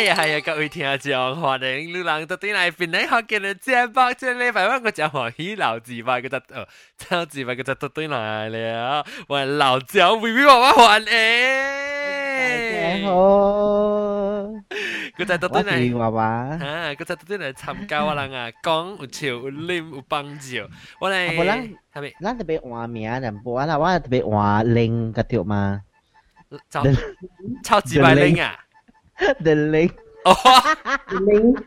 系啊系啊，各位听众，欢迎你人到底来边嚟学见嘅节目，即系礼拜我就欢喜老字牌嗰只，哦，老字牌嗰只到底来了，我老赵微微娃娃欢迎。好，嗰只到底嚟娃娃，啊，嗰只到底嚟参加我人啊，讲有笑有啉有帮助，我哋冇咱系咪？咱特别换名人播啦，我特别换零嗰条嘛就超级白领啊！ The Link. The Link.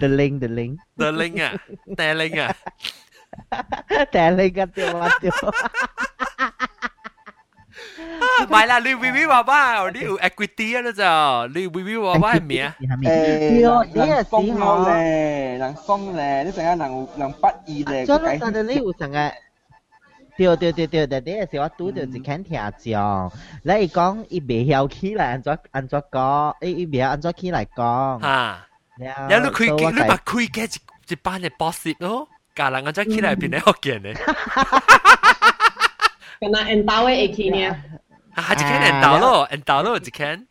The Link, The Link. The Link à? Tè Link à? Tè Link anh tiêu anh tiêu. Mày là lưu review bà bà, lưu equity đó giờ, lưu review bà bà mía. Ê, nàng phong lè, nàng phong lè, nó thành ra nàng nàng bắt gì lè. Cho nó thành ra lưu thành ra 对对对对，但系时我拄着一间听众，你伊讲伊袂晓起来安怎安怎讲，伊伊袂晓安怎起来讲。吓，然有你开你把开嘅一一班嘅 boss 咯，家人我再起来变你学见咧， kena entau eh iki ni. 啊，一间人到咯，人到咯，一间，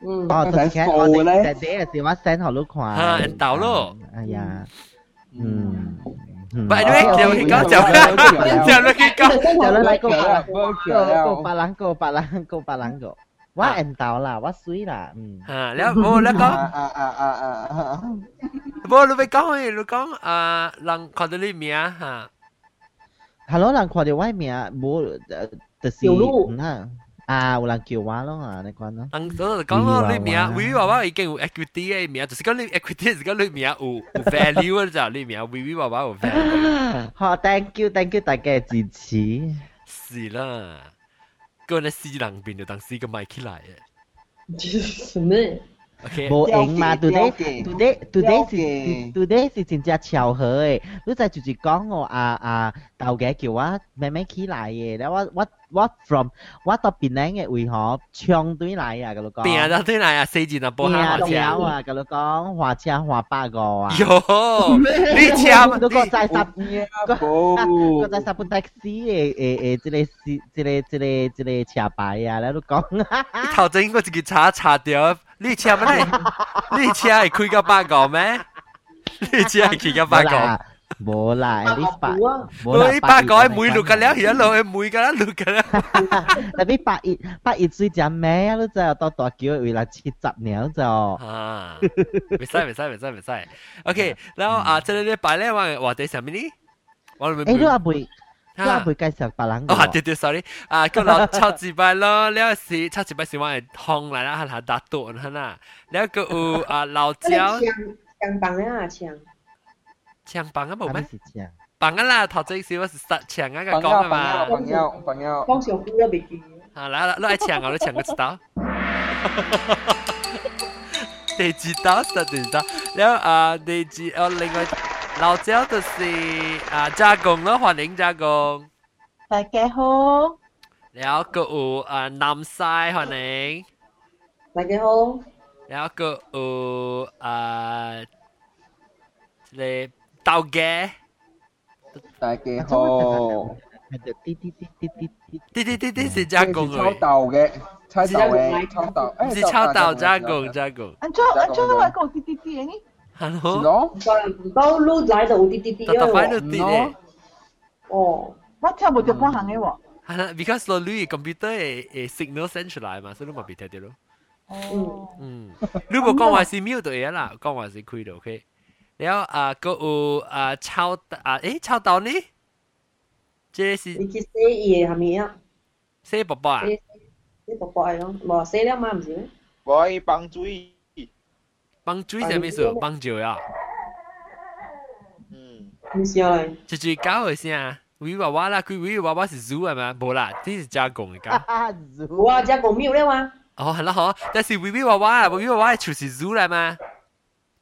Hmm. 哦，就系我哋但系时我 send 互你看。吓，人到咯，哎呀，嗯。 Bạn biết kiểu cái câu chào Chào nó cái câu Chào nó lại câu bà Câu bà lắng câu bà lắng câu bà lắng câu ว่าแอนตาวล่ะว่าซุยล่ะอ่าแล้วโบแล้วก็โบรู้ไปก้องไอ้รู้ก้องอ่าลังคอนเดลี่เมียฮะฮัลโหลลังคอนเดลี่เมียโบแ啊，有人叫我咯啊，你讲咯。人嗰度讲咯，你名 V V 爸爸已经有 equity 嘅名，就是讲你 equity 是讲你名有有 value 啊，就你名 V V 爸爸有 value。好，thank you，thank you 大家嘅支持。是啦，个咧私人变就当时个麦起来嘅。什么？ 无影嘛，today，today，today，today 是真正巧合诶。你再就是讲我啊啊，豆家叫我慢慢起来诶。然后我我我 from 我到边榔诶为何，枪对来啊，跟你讲。槟榔对来啊，四件啊，波下车啊，跟你讲，花车花八个啊。哟，你车如果在十，如果在十部 taxi 诶诶诶，这个是这个这个这个车牌啊，然后讲。头前我直接查查掉。你车乜咧？你车系开个八个咩？你车系开个八个。冇啦，at least 八，啊，冇啦你八个系每六个了，而家六系每个啦，六个啦。特别八一八一岁只咩啊？你就到大桥为啦七十年就。啊，唔使唔使唔使唔使。OK，然后啊，这个礼拜咧，我话题上面呢，我哋诶，你阿妹， 我唔介紹白蘭。哦，對對，sorry，啊，咁落超幾百咯，了是超幾百是我係通嚟啦，係打斷係啦，了個有啊老椒。槍棒啊，槍。槍棒啊，冇咩？棒啊啦，頭先是我是實槍啊，個講啊嘛。朋友，朋友。講上古都未記。啊，來啦，攞嚟槍啊，攞槍個知道。第幾刀？第幾刀？然後啊，第幾？哦，另外。老蕉就是啊，加工咯，欢迎加工。大家好。然后个有啊，南西欢迎。大家好。然后个有啊，这个豆家。大家好。滴滴滴滴滴滴滴滴滴是加工嘅。豆嘅。抄豆嘅，抄豆，唔是抄豆加工加工。安卓安卓都话讲滴滴滴嘅呢？No? Bao lu lại đầu đi đi đi. Tao phải nó đi đấy. Oh, nó theo bộ tiêu quan hàng ấy 喎。係啦，because 個 lui computer 誒誒 signal send 出嚟嘛，所以你咪別睇啲咯。哦。嗯，如果講話是 mute 就嘢啦，講話是開就 OK。然後啊，個有啊抄啊，誒抄到呢？這是。你去寫嘢係咪啊？寫寶寶啊？寫寶寶係咯，冇寫了嘛，唔是咩？我幫助伊。帮水系咩事？帮酒呀？嗯，唔是啊，就最搞嘅先啊！维娃娃啦，佢维娃娃是猪系嘛？冇啦，呢是加工嚟㗎。啊，我啊只讲没有了嘛，哦，系啦，好，但是维维娃娃啊，维娃娃就是猪嚟嘛？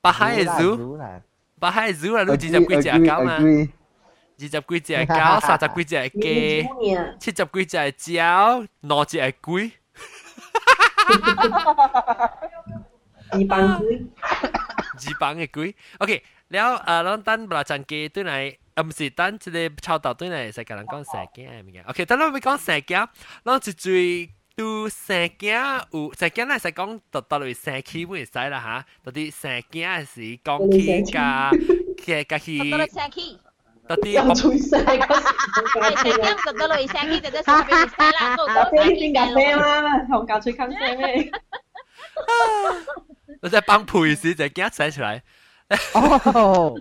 八海嘅猪，啦。八海嘅猪啦，你二十几只狗嘛？二十几只狗，三十几只你鸡，猪呢？七十几只鸟，六只系龟。 二班鬼，二班嘅鬼。OK，了啊，咱等不啦，陣機對嚟，啊唔是等即個抄到對嚟，實甲人講成件係咪嘅？OK，等咱咪講成件，咱就最都成件有成件咧，實講到到嚟成起會使啦嚇，到啲成件係講起加嘅加起。到嚟成起。到啲又吹聲，係成件到到嚟成起就得成件使啦，都講成件。咖啡先咖啡啦，同教吹咖啡咩？我在帮配时就惊写出来。哦，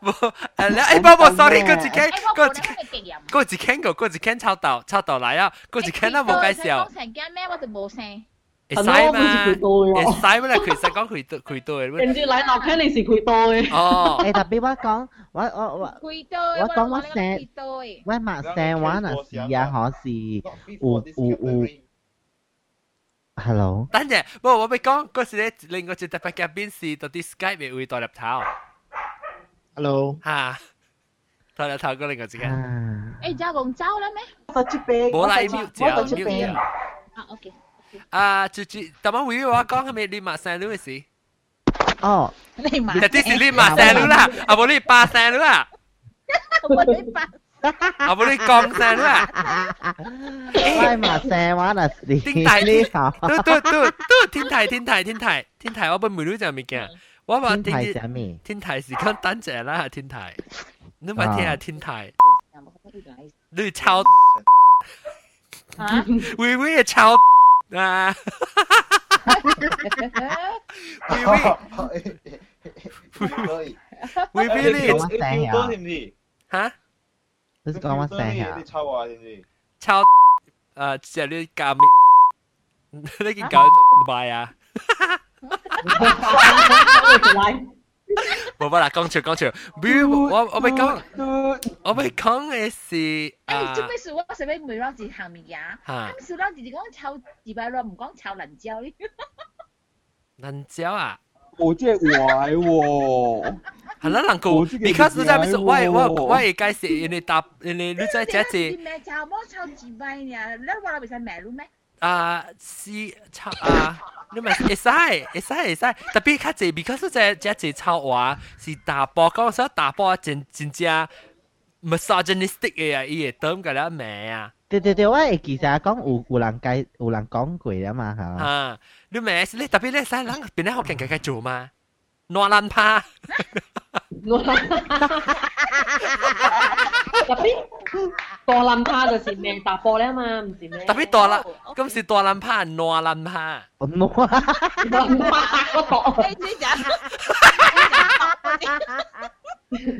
冇诶，诶冇冇，sorry，嗰一间，诶我冇嗰一间，咧极人。嗰一间个，嗰一间抄到抄到来啊，嗰一间都冇介绍，讲成间咩我就冇声。会系咯，使嘛？好似佢多会喎。使咩？其实讲佢对佢对嘅。人哋嚟落肯定是佢多嘅。哦，诶特别我讲，我我我攰对，我讲我呢个声攰对。我马声话那是啊，可是 Not before this gathering. hello，等阵，冇我咪讲嗰时咧，另外一特别嘉宾是到啲 Skype 嘅会代入头 Hello. 吓，代入头嗰另外一间。啊，诶，就讲走啦咩？我出边，冇啦我，mute 出我咗出，mute 边咗。。啊，OK。啊，住住，特晚会话讲系咪你马声嘅事？哦，你买就啲是你马声啦，啊冇你巴声啦，我你 เอาบริกรมแซนว่ะไม่มาแซวน่ะสิทิ้งไถ่นี่ค่ตู้ตู้ตู้ตู้ทิ้งไถ่ทิ้งไถ่ทิ้งไถ่ทิ้งไถ่ว่าเป็นไม่รู้จักมีแกว่าว่าทิ้งไถ่จะมีทิ้งไถ่สิขั้นตั้งใจละทิ้งไถ่นึกว่าที่อะทิ้งไถ่ลือชาววิวิชาวนะวิวิวิวิลิฮะ 你讲乜声啊你？抽啊，知唔知？抄诶即系你教咩？你件搞卖啊？冇乜啦，讲笑讲笑，不如我我咪讲，我咪讲嘅是诶，啊做咩事？我使咩梅浪字下面呀？吓咁少浪字讲臭字摆落，唔讲臭能椒呢？能椒啊？ 我即系坏喎。系啦，能够我知佢，because 你在系边我我喎我会介绍人哋答人哋你在这字咩臭么臭字摆呀？你话你咪使咩咯咩？啊是抄啊，你咪会使会使会使，特别较济，because 这这字抄话是打波，讲实打波真真正 misogynistic 嘅啊，伊会当个啦名啊，对对对，我会记实讲有有人介有人讲过啊嘛吓。啊，你名你特别你使人边啲学劲计计做嘛，乱烂趴。特别个冧他就是命打波咧嘛，唔是咩？特别大啦，今次大烂趴，乱烂趴。我冇啊，冧他嗰个。诶，你讲。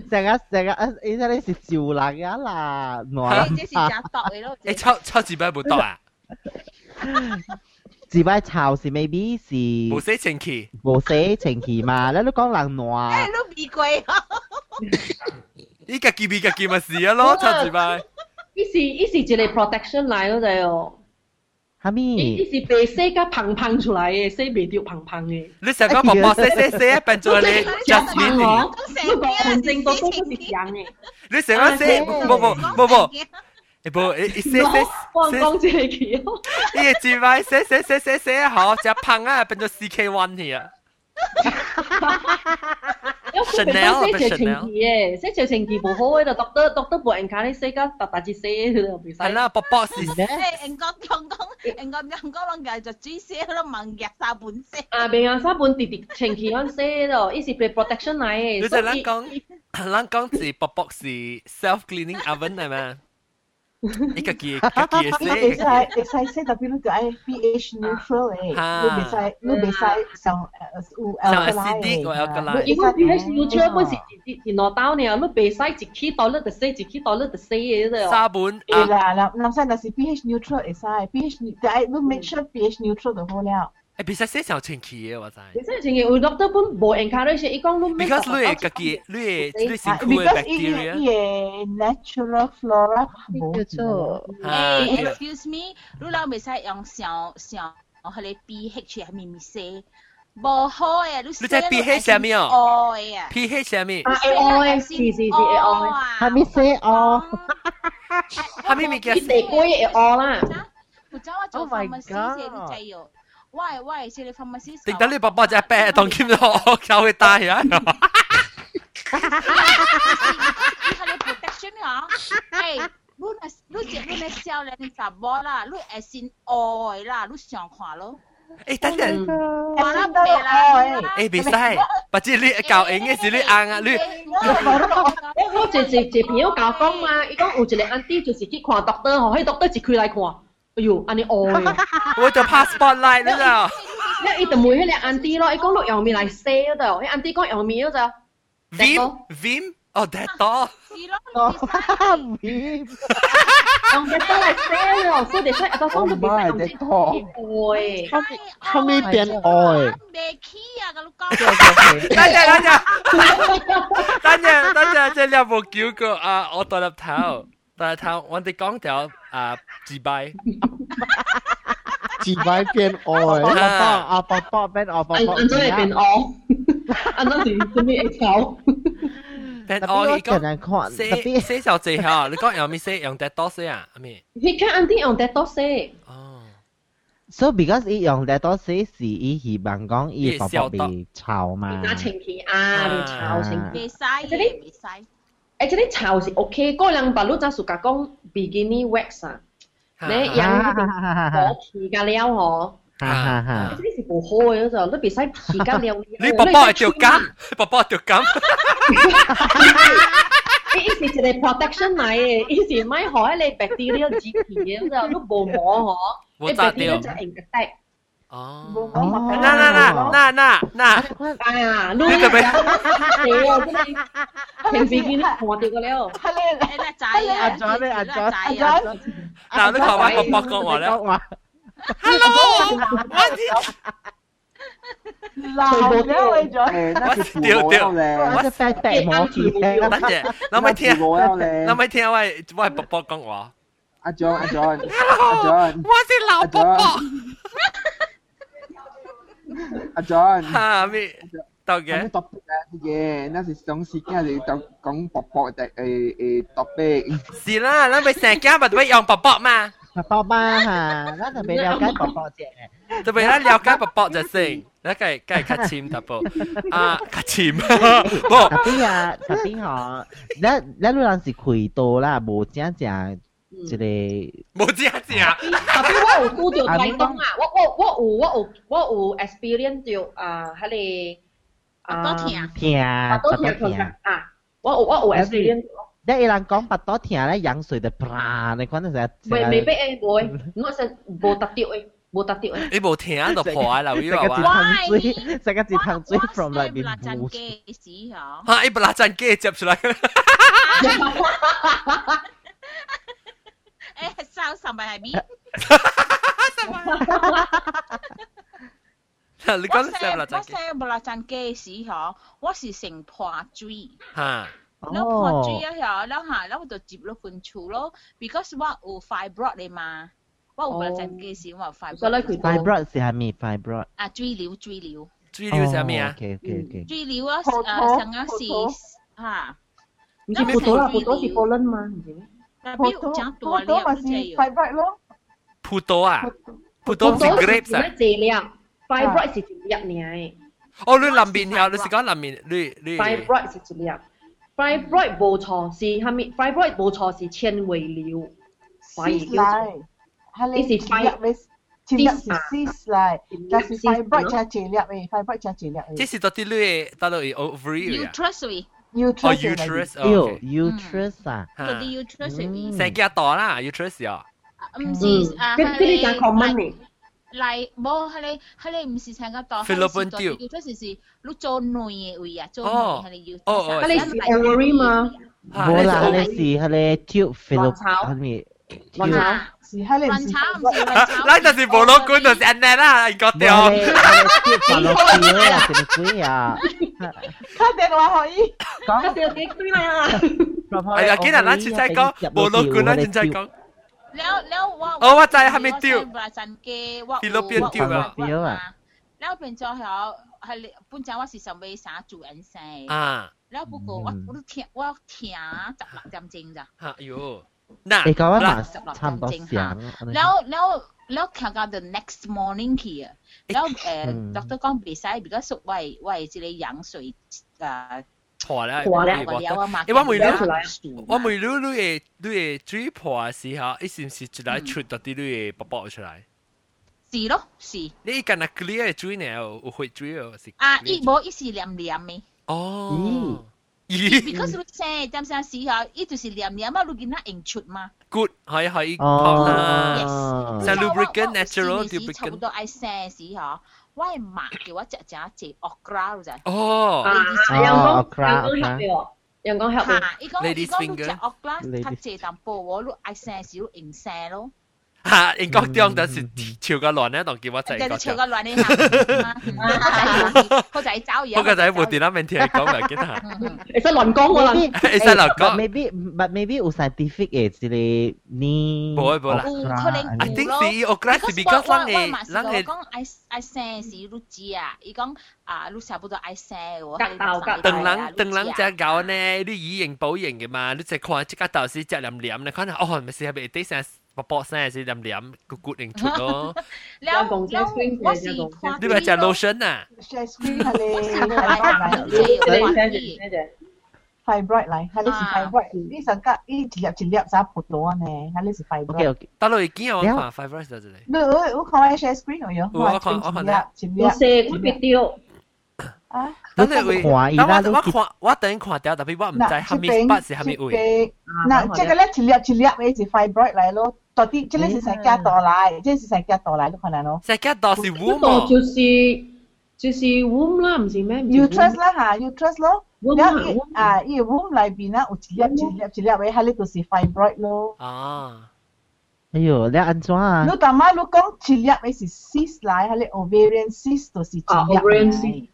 成日成日，呃，伊说你是潮人啊啦，暖咯。哎，抄抄几百不到啊？几百抄是未必是。无写情期。无写情期嘛？那你讲冷暖啊？哎，都别贵啊！你个几比个几咪死啊咯？抄几百？一时一时这嚟 protection 来咯就。哈咪！你是白写个胖胖出来的，写不丢胖胖的。你成个 胖胖写写啊，变做你 Justin 了。你讲明是强的。你成个写不不不不，不诶写写写写写好，就胖啊变做 CK One 的。因为佢本身写情期嘅，写条情期唔好嘅就读得读得部人卡你洗甲大大只洗佢就袂使。系啦，宝宝是咩？诶，人讲讲讲，人讲讲讲讲就煮写咯，问夹沙本色。啊，边有三本弟弟情期嗰写咯，伊是被 protection 嚟嘅。你就撚讲，撚讲字宝宝是 self cleaning oven 系咪？ 伊家己诶，家己诶说，会使会使说，特别要爱 pH neutral 诶，你袂使，你袂使上有 alkaline 诶。因为 pH neutral 不是一一一两道呢，你袂使一起到你的说，一起到你的说诶了。沙本啊，那那那是 pH neutral 会使，pH 你爱你 make sure pH neutral 就好了。诶别使写上前期嘅我知其实情形有 doctor 本无 encourage，伊讲你，because 你系个记你系你辛苦嘅 Because 伊伊 bacteria 伊 natural flora 冇错。啊诶，excuse me，你老未使用上上佢哋 pH 系咪咪写？冇好嘅，你你在 pH 下面哦哦嘅。 ，pH 下面啊 A O 嘅，是是是 A O 嘅，哈咪写哦，下面咪叫啲地龟 A O 啦。我找我做 Oh my pharmacy 写 God 你仔哟， 喂喂，写你 pharmacy。定得你爸爸只病当兼咗我教佢带啊！你睇你 protection 啊？诶， 你若你只你若少年的查某啦，你会先爱啦，你上看咯。诶，等阵，看啦白啦，诶，别使，或者你教英嘅时你硬啊，你我一一一朋友教讲嘛，伊讲有一个 auntie 就是去看 doctor 吼，迄 doctor 一开来看， 哎呦，安尼黑嘅，我就 passport 嚟，你知道？你伊就问迄个 auntie 咯，伊讲你用面嚟洗嗰度，迄 auntie 讲用面嗰就。 Vim Vim 哦，Dettol，用 Dettol 嚟洗咯，所以你睇阿多方都变用 Dettol。爱，后面变爱。未起啊，个讲。等阵等阵，等阵等阵，即系你有冇叫过啊？我代入头， 代入头，我哋讲条啊自闭。自摆变爱，阿伯阿伯伯变阿伯伯，安怎会变恶？安怎是做咩会炒？变恶，伊讲洗洗手最好，你讲用咩洗？用 Dettol 洗啊？阿咩？你看安啲用 Dettol 洗。哦。 So because 伊用 Dettol 洗是伊希望讲伊伯伯被臭嘛。拿清气啊，被臭清气。未使嘅，未使。 诶，即啲臭是 OK，嗰两把路就属讲讲 bikini wax 啊。你人我皮甲了吼，呢是不好嘅就，你别使皮甲了。你爸爸系条金，爸爸系条金。伊是一个 protection 嚟嘅，伊是唔系害你 bacteria 子皮嘅，就你无摸嗬，你 bacteria 就 应该得。哦，那那那那那那，哎呀，你特别，系啊，真系平时见你看到个了，系你你仔啊，阿仔咩阿仔阿仔，嗱你台湾个博讲话咧，Hello，我闹咗为咗，诶，那是父母了咧，我只白白冇住嘅，等阵，谂咪听，谂咪听喂喂博博讲话。阿 John 阿 John 阿 John，我是老伯伯。 阿 John，吓咩？到嘅。咁 topic 啊嘅，那是上时间你讲讲薄薄嘅诶诶 topic。是啦，你咪成家咪会用薄薄嘛？薄薄嘛吓，那特别了解薄薄啫。特别咧了解薄薄就成，你梗梗系较浅特步啊，较浅。特别啊，特别嗬，你你嗰阵时开刀啦，无正正。 一个冇正正，特别我有拄着台东啊，我我我有我有我有 experience 着啊，迄个啊，多疼，疼，巴多疼啊，我有我有 experience。你有人讲巴多疼咧，羊水就啪，你讲得成。未未必诶，会，我实无特掉诶。冇特掉诶！你冇听就破啊！刘宇华话：喂，成个字喷水 from 里边冇。吓！一部辣酱机接出嚟。 诶，收十咪系咪？你讲食辣酱机？我食辣酱机时嗬，我是成破水。吓！แล้วพอจีอ่ะแล้วหาแล้วตัวจิบแล้วคุณชูแล้ว because ว่าอูไฟบรอดเลยมาว่าอูประจันกี่สิว่าไฟบรอด fibroid 是系咪 fibroid 啊追料追料追料系咩啊？OK OK OK 追料啊诶上一时吓，唔知葡萄啦，葡萄是波轮嘛，唔知咩？葡 萄葡萄咪是 fibroid 咯。葡萄啊，葡萄是 grapes 啊。剂量，fibroid 是一粒尔嘅。哦，你南边条，你是讲南边，你你 fibroid 是一粒。fibroid 冇错是系咪？fibroid 冇错是纤维瘤，怀疑叫做。系你是 fibroid，纤粒是 cyst 嚟，但是 fibroid 就系纤粒诶，fibroid 就系纤粒诶。即是到啲你到到 ovary 啊。uterus uterus uterus uterus 啊。嗰啲 uterus 成几多啦？uterus 啊？唔是啊，佢哋讲 common 嘅。嚟冇系你系你唔是成个度，菲律宾雕，要出时是你做内嘅位啊，做内系你要，哦哦，系你是 ovary 嘛？冇啦，系你是系你 tube 菲律系咪？卵巢 是系你卵巢唔是卵巢，那就是无老管就是安尼啦，个掉。系你 tube 发落去啊，定鬼啊！打电话可以讲掉几堆啦。系啊，今日咱先再讲无老管，咱先再讲。แล้วแล้วว่า 哦，我知系咪掉？บราจันเกว่า 菲律宾掉啊！แล้วเป็นจอเหรอ系本阵我是上尾三主人生啊，แล้ว不过我我都听我听十六点钟咋。吓哟， 那诶，咁晚差唔多時間然後然後然後強到 the next morning 去啊，然後誒 doctor 講唔使，because 我係我係即係羊水啊。破啦，破啦，我了啊嘛。因為每女我每女女嘅女嘅嘴破嘅時候，一時時就嚟出到啲女嘅寶寶出嚟。是咯，是。你今日 clear 嘅嘴呢？有血嘴哦，是。啊，一冇一時黏黏嘅。哦。咦？Because 你生点生时候，伊就是黏黏啊，你见佢用出嘛。 good 可以可以哦啦。就 lubricant natural 差不 lubricant。多爱生时候，我系抹叫我只只只 okra 咯，就系。哦。啊，阳光阳光合嘅，阳光合嘅。吓，伊讲伊讲你只 okra 较济淡薄喎，你爱生时你用生咯。 吓，英国中就是超个乱咧，当叫我仔个。超个乱咧吓，个仔走嘢。个仔冇电脑面听讲咪见下。你使乱讲我啦，你使乱讲。 Maybe but maybe 有 scientific 嘅之类呢。冇冇啦。可能 I think 是 okra 是 because 咱嘅咱嘅。讲爱爱生时你知啊，伊讲啊，你差不多爱生喎。格豆格等人等人只狗呢，你以形补形嘅嘛，你只看即个豆是只黏黏，你可能哦，咪是系咪啲 ปะปะแซ่สิดำเหลี่ยมกุดกุดเองชุดเนาะแล้วแล้วว่าสินี่แบบจะโลชั่นอ่ะใช้สกินทะเลไฟบรอยไลฮัลลี่สิไฟบรอยนี่สังกัดนี่จิเลียบจิเลียบซาผุดตัวแน่ฮัลลี่สิไฟบรอยตลอดอีกอย่างว่าไฟบรอยจะอะไรเนอะโอ้เขาให้ใช้สกรีนเอาเยอะว่าจิเลียบจิเลียบเซกุปิติโออ่ะ 啊！你看伊啦，我看我等看掉，特别我唔知系咪笔是系咪位。嗱，即个咧一粒一粒嘅是 fibroid 嚟咯，到啲即系是成家倒来，即系成家倒来都可能咯。成家倒是 womb 哦。就是就是 womb 啦，唔是咩？uterus 啦吓，uterus 咯。然后啊，依 womb 里边咧有一粒一粒一粒嘅，系呢度是 fibroid 咯。啊。哎呦，你安怎啊？你头妈你讲一粒嘅是 cyst 嚟，系你 ovarian cyst 就是一粒嚟。吓，系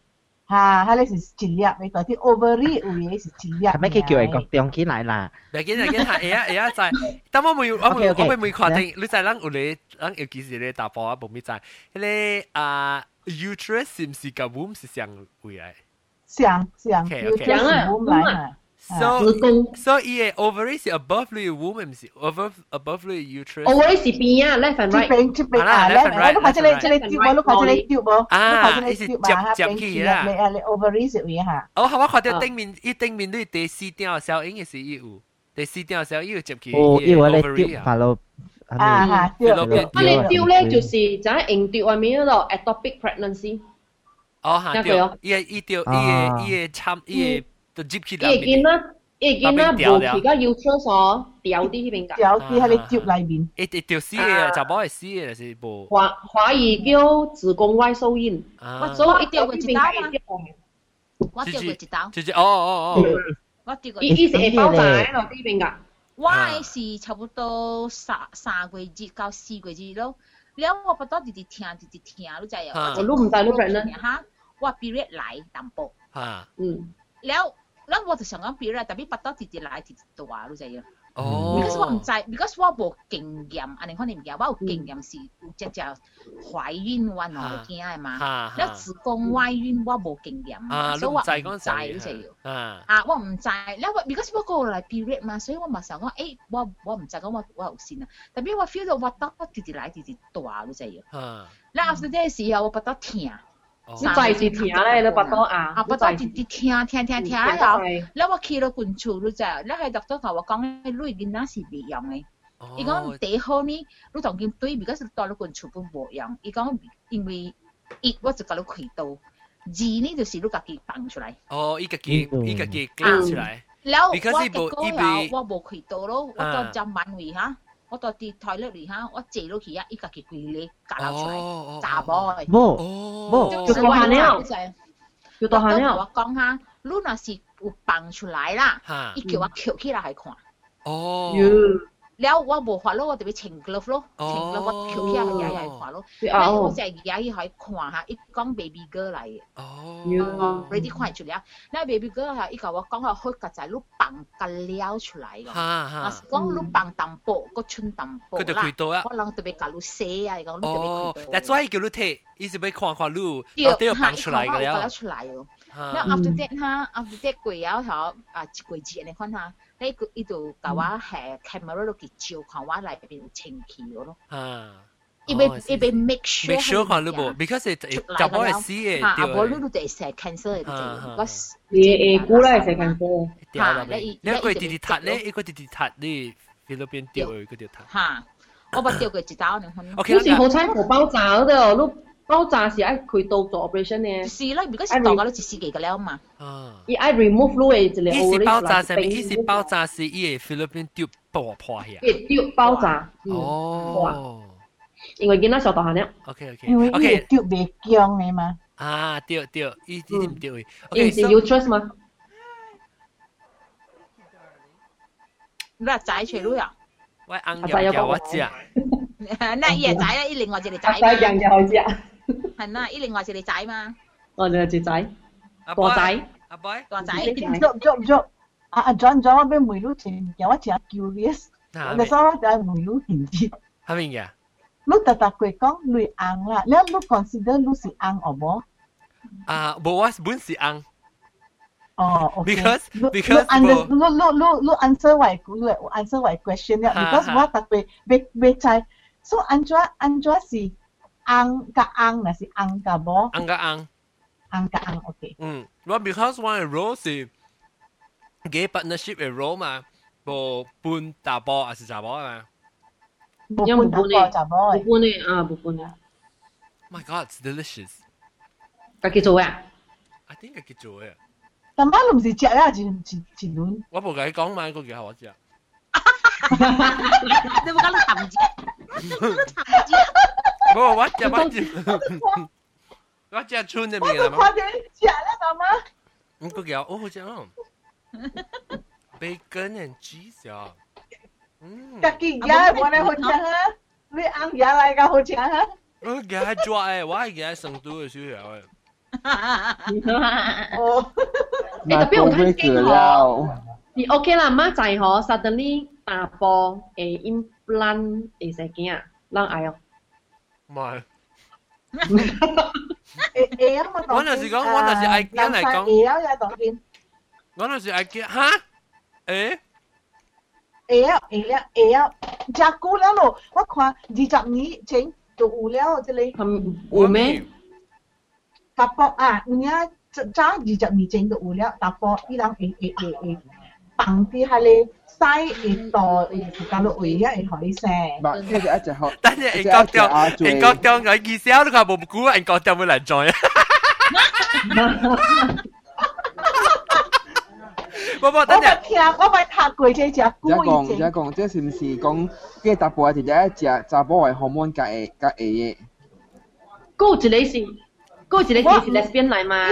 你是一粒嘅，到啲 ovary 有嘢是一粒。系咪佢叫人国中起来啦？嚟紧嚟紧系而家而家就系，但我未我未我未未确定，你就系咱有你咱有几时你打波啊？冇咪就系，你啊 uterus 是唔是个 womb 是相位嚟？相相 uterus 系 womb 嚟吓。 So so 伊个 ovary 是 above 你 womb 唔是 above above 你 uterus。 ovary 是边啊？left and right。边边边啊，left and right。你看这里这里丢无？你看这里丢无？啊，伊是接接起啦。你啊，你 ovary 是位吓。哦，我看到顶面，伊顶面你第四条小应该是伊有，第四条小伊有接起。哦，伊话你丢发咯。啊吓，丢。啊，你丢咧就是就系硬丢外面嗰度 ectopic pregnancy。哦，吓丢，伊伊丢，伊个伊个参伊 个。就接起来。已经啦，已经啦，无期个 uterus 哦，掉啲呢边㗎。掉啲喺你接里边。一一条丝嘅，就冇系丝嘅，是无。华华语叫子宫外受孕。我做一掉过一刀嘛。我掉过一刀。直接哦哦哦。我掉过。伊伊是会爆炸喺度呢边㗎。我系差不多三三个月到四个月咯。了我不到直直听直直听，你知啊？我都唔知你 pregnant 吓，我 period 来淡薄。吓。嗯。了。 然我就想讲别人，特别八到直接来直接话，都知影？哦，because 我唔知，because 我无经验，阿你可能唔知，我有经验是有只只怀孕我我惊系嘛，有子宫外孕我无经验，所以我唔知嗰阵时，啊，我唔知，因为 because 我过嚟 period 嘛，所以我咪想讲，诶，我我唔知，咁我我有先啊，特别我 feel 到我得不直接来直接大，你知影？嗯，然后嗰阵时候我不得听。你在是听嘞，你巴肚啊？啊，巴肚直直聽聽聽聽了，然後我去到近厝，你知？然後 doctor 同我講，迄類囡仔是袂用誒。伊講第好呢，你同佢對比，嗰時到到近厝本無用。伊講因為一我就甲你開刀，二呢就是你家己放出來。哦，伊家己伊家己揀出來。然後我結果後我無開刀咯，我到將滿位嚇。我到啲台裏嚟嚇，我借落去啊！依家佢佢咧夾流出嚟，炸開。冇冇，就大了，就大了。我講下，你若是有放出來啦，伊叫我翹起來睇看。哦。แล้ว我冇法咯，我特别穿 glove 咯，穿 glove 我翘起来系也系看咯。然后我就也系可以看下，伊讲 baby girl 嚟嘅。哦。你啲看出嚟啊？那 baby girl 系伊甲我讲下，佢个仔碌放个料出来嘅。哈哈。讲碌放淡薄，个春淡薄啦。佢就开刀啊！我谂特别甲你写啊，讲你特别开刀。但系叫你睇，伊是要看看路，都要放出来嘅了。出来哦。那 after that 哈，after that 过咗后啊，一个节你看 迄个伊就甲我下 camera 落去照看我内边有清气个咯。啊，因边因边 make sure，make sure 看你无，because it it 阿死个，阿婆你都得食 cancer 个，我是诶诶，古来食 cancer，吓，你你一个滴滴塌咧，一个滴滴塌你你那边掉一个滴塌，哈，我把掉个一刀两分，你是好彩无爆炸的，爆炸时爱开刀做 operation 呢？是啦，如果是刀嘅，你就死几个了嘛。啊，伊爱 remove 你嘅一个。伊是爆炸系咪？伊是爆炸是伊菲律宾掉爆破去啊？掉爆炸。哦。因为见到小大汉了。OK OK。因为伊掉袂僵嘅嘛。啊，掉掉，伊伊唔掉嘅。OK。是 uterus 吗？你话仔除咗呀？我啱又有我知啊。那伊系仔咧，伊另外一个仔嘛。仔人又好知啊。 系啦，伊另外一个仔嘛。哦，你系仔。大仔。阿 boy。大仔。唔捉唔捉唔捉。啊啊，John John，我俾梅鲁前，有我真 curious。我所以就系梅鲁唔知。系咪嘅？你特特佢讲你硬啦，你你 consider 你是硬或冇？啊，冇我本是硬。哦，OK。 Because because 你 under 你你你你 answer 为你 answer 为 question 啦，because 我特别别别猜，所以安怎 ang ka ang na si ang ka bo. Ang ka ang. Ang ka ang, okay. Mm. Well, because why role si gay partnership and roll mà. Bo bun ta bo à si ta bo mà. Bo bun ta bo ta bo. Bo bun này à bo bun này. My God, it's delicious. Cái kia chỗ à? I think cái kia chỗ à. Tầm bao lúc gì chả ra chỉ chỉ chỉ luôn. Tôi bảo cái con mà, cái kia tôi chả. Tôi bảo cái là thầm chứ. Tôi thầm chứ. 谈字。冇，我食我食。我食春嘅面啊嘛。我快啲食啦，大妈。咁嗰件哦好食哦。Bacon and cheese 啊。家己嘢我哋好食啊，你啱嘢嚟㗎好食啊。我嘅系抓诶，我系嘅成都嘅烧油诶。哦，你特别用睇经嗬，你 OK 啦，妈仔嗬，suddenly 大波诶 implant 诶成件啊，啷嗌哦？ 唔系。诶诶啊！我那时讲，我那时爱见嚟讲。诶啊！有当见。我那时爱见吓诶。会啊会啊会啊！食久了咯，我看二十年前就有了即个。有咩？搭波啊，有影早二十年前就有了，搭波伊人会会会会放啲喺你 西会度，会搞到位啊，会可以食。唔，呢个一只好。但系人讲掉，人讲掉我意思，都系冇估，人讲掉会难做啊！不不，等阵。听，我咪读过这只古以前。而家讲，即是唔是讲，即系搭波系一只查甫嘅荷尔蒙加嘅加嘅嘢。嗰一个是。嗰一个是 lesbian 嚟嘛？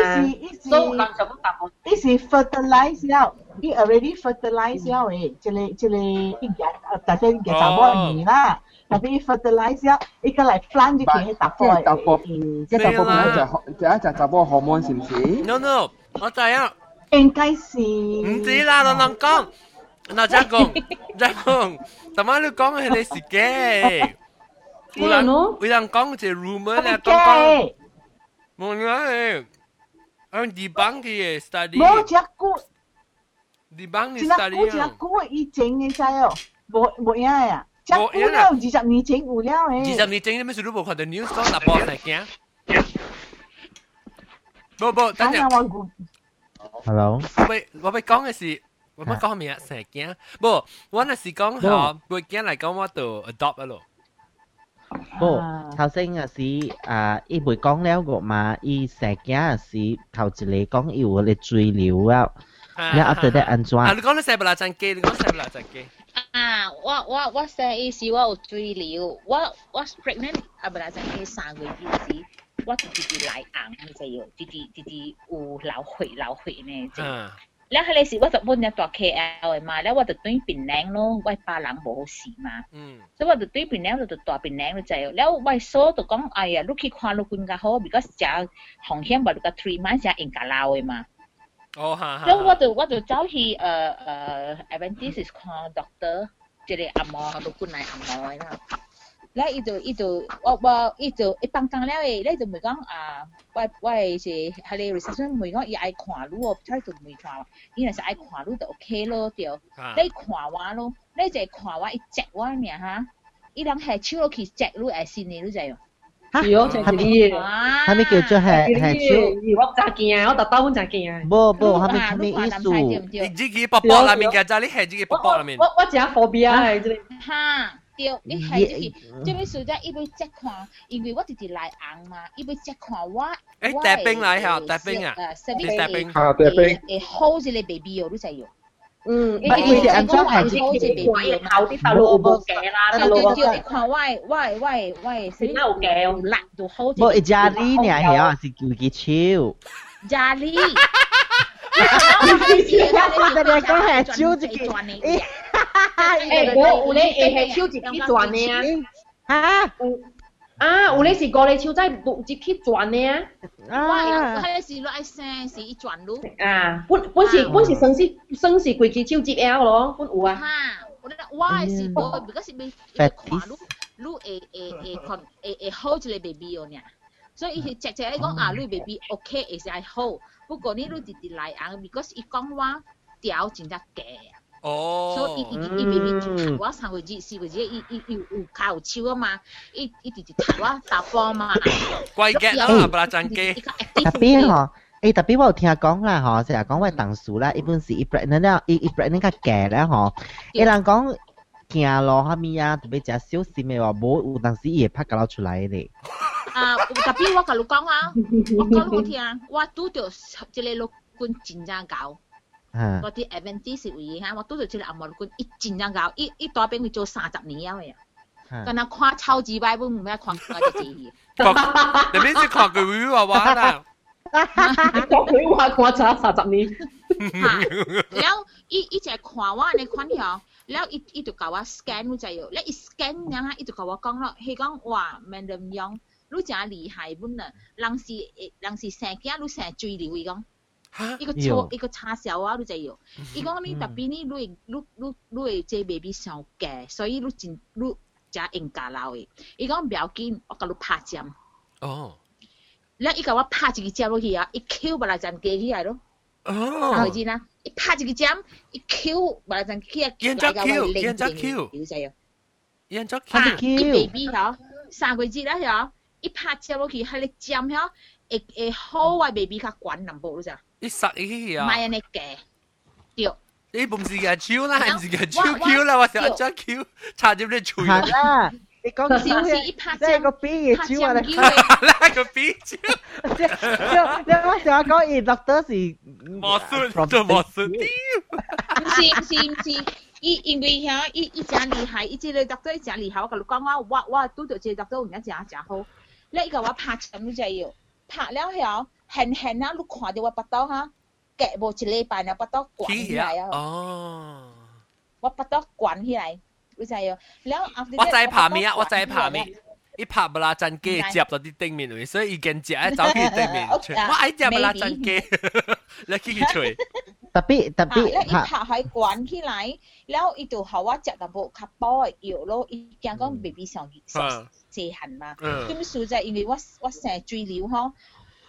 所以人就咁答我。伊是 fertilize 了， 伊 already fertilize 了诶，即个即个伊日大家嘅查某年啦，特别伊 fertilize 了，伊个嚟 plant 入去去搭波。搭波，即系搭波嗰一只就一只查某荷尔蒙是唔是？No no，我知啊。应该是。唔知啦，我能讲，嗱再讲，再讲，但系你讲系你自己。有人有人讲只 rumor 咧，讲讲。冇啦，按 debunk 嘅 study。冇只 股。 debunk 嘅 study 啊。只股以前嘅仔哦，冇冇影呀。只股了二十年前有了诶。二十年前你咩事都冇看到 news 讲立波嚟惊。冇冇，等阵。 Hello。我俾我俾讲嘅是，我乜讲咩啊？成日惊。冇，我那时讲吓，会惊嚟讲我度 adopt 啊咯。不，头先啊是啊，伊袂讲了个嘛，伊成件啊是头一个讲伊有咧追流啊， 然后 after that 安怎？啊，你讲你写不啦真机，你讲写不啦真机。啊，我我我写意思我有追流，我我 pregnant 啊不啦真机三个月时，我直直来硬，你知要，直直直直有流血流血呢，嗯。แล้ว迄个时我就搬入大 KL 嘅嘛，แล้ว我就对槟榔咯，我巴人无好事嘛，嗯，所以我就对槟榔就大槟榔就滞，แล้ว我所就讲，哎呀，你去看你更加好，because 食风险话你个 three months 食应该老嘅嘛，哦哈哈，แล้ว我就我就走去诶诶 Adventist 看 doctor，即系阿嬷，你搬嚟阿嬷啦。แล้วอีตัวอีตัวว่าว่าอีตัวอีปังกังแล้วเอ้แล้วจะเหมือนกันอ่าว่า 哦，哈。哈以我就我就走去呃呃 a d v e n t i s is called doctor，这里阿嬷，好多困来阿嬷的啦。来，伊就伊就我我伊就一帮讲了诶，来就问讲啊，我我是下哩 reception 问讲伊爱看路哦，他就问看，伊若是爱看路就 OK 咯，对。你看我咯，你就看我一接我面哈，伊人下手落去接路还是你，你知影？系哦，就系啲嘢。系咪叫做系系超？我真惊，我特登本真惊。不不，系咪咩意思？你自己卜卜啦面嘅，就你系自己卜卜啦面。我我只 phobia 系真。哈。对，你系就是，即系数只伊要即看，因为我直直来硬嘛，伊要即看我。诶，带兵来吓，带兵啊！诶，带兵。啊，带兵。诶，hold 住你 baby 哦，你知喎。 嗯，因为是安怎系 hold 住 baby，后啲道路有无嘅啦，道路。对对，你看我我我我，是有嘅，有力度 hold 住。冇，家里呢系啊，是叫佢超。家里。你哋讲系超自己。诶，我有咧会系手一去转嘅啊！吓！ 啊，有咧是過嚟手仔錄一去转的啊！啊，係是來聲是一转路。啊，本本是本是算是算是規支手接 L 咯，本有啊。哈，我哋我係是無，不過是未看路路會會會看會會 hold 住你 baby 哦呢。所以伊直直嚟講啊，你 baby OK 會是係 hold，不过你你直直来啊，because 伊講話調真正假。哦，所以哦，哦，哦、明明就话上个月、四个月，一、一、有有考有招啊嘛，一、一、直接查话打包嘛，贵嘅。哎，特别吼，哎，特别我听讲啦吼，现在讲外成熟啦，一般四、一、百那了，一、一、百那个改了吼，有人讲惊咯哈咪啊，特别加小心咪话，无有当时也拍出来了。啊，特别我讲老讲啊，我讲老听，我拄着一个老倌紧张搞。嗰啲 Adventist 會議嚇，我都做出嚟阿無管一真正搞，一一大兵去做三十年嘅，咁啊看超級擺本唔咩看嗰啲字，你邊只看佢會話話啦？講佢話看咗三十年，然後伊伊就看我你看條，然後伊伊就教我 scan 嗰隻藥，咧伊 scan 然後伊就教我講咯，佢講哇 Madam Young，你真厲害本啊，人是人是成家，你成最了伊講。 이거 저 이거 차 샤워로 돼 요. 이거는 답변이 루이 루루 루이 제 베이비 샤워 게. 소이 루진 루자 인가라 위. 이건 몇긴 아까 루 파 점. 어. 라 이거 와 파지기 잡로 히 야. 이 큐 발라잔 게리야 로. 어. 아지 나. 이 파지기 잠. 이큐 발라잔 키 야. 연작 큐. 연작 큐. 이거 요. 연작 큐. 이 베이비 하. 三個字啦，嚇！一拍照落去，喺你尖嚇，會會好啊，未必較管南部，你知啊？唔系你嘅，对。你唔是嘅超啦，系唔是嘅超 Q 啦，我成日将 Q 插入你嘴。系啦，你讲少是一拍即系个 B 嘅超啊！你啦个 B 超，即系你我成日讲而落得是魔术，做魔术。唔是唔是唔是，伊因为吓伊伊真厉害，伊即个 doctor 真厉害，我同你讲我我我拄到即个 doctor 唔一真真好，你依个我拍针就要拍了后。 很很啊，你看到我巴肚哈，隔无一礼拜呢，巴肚管起来啊。哦。我巴肚管起来，你知哟？然后我再拍面啊，我再拍面。伊拍不拉真鸡，接到啲顶面位，所以伊跟食一走去顶面。我爱食不拉真鸡，你去去吹。特別特別，一拍喺滾起嚟，然後依度後我食淡薄卡波嘅藥咯，已經講 B B 上上蛇痕嘛。咁所在因為我我成日追料呵。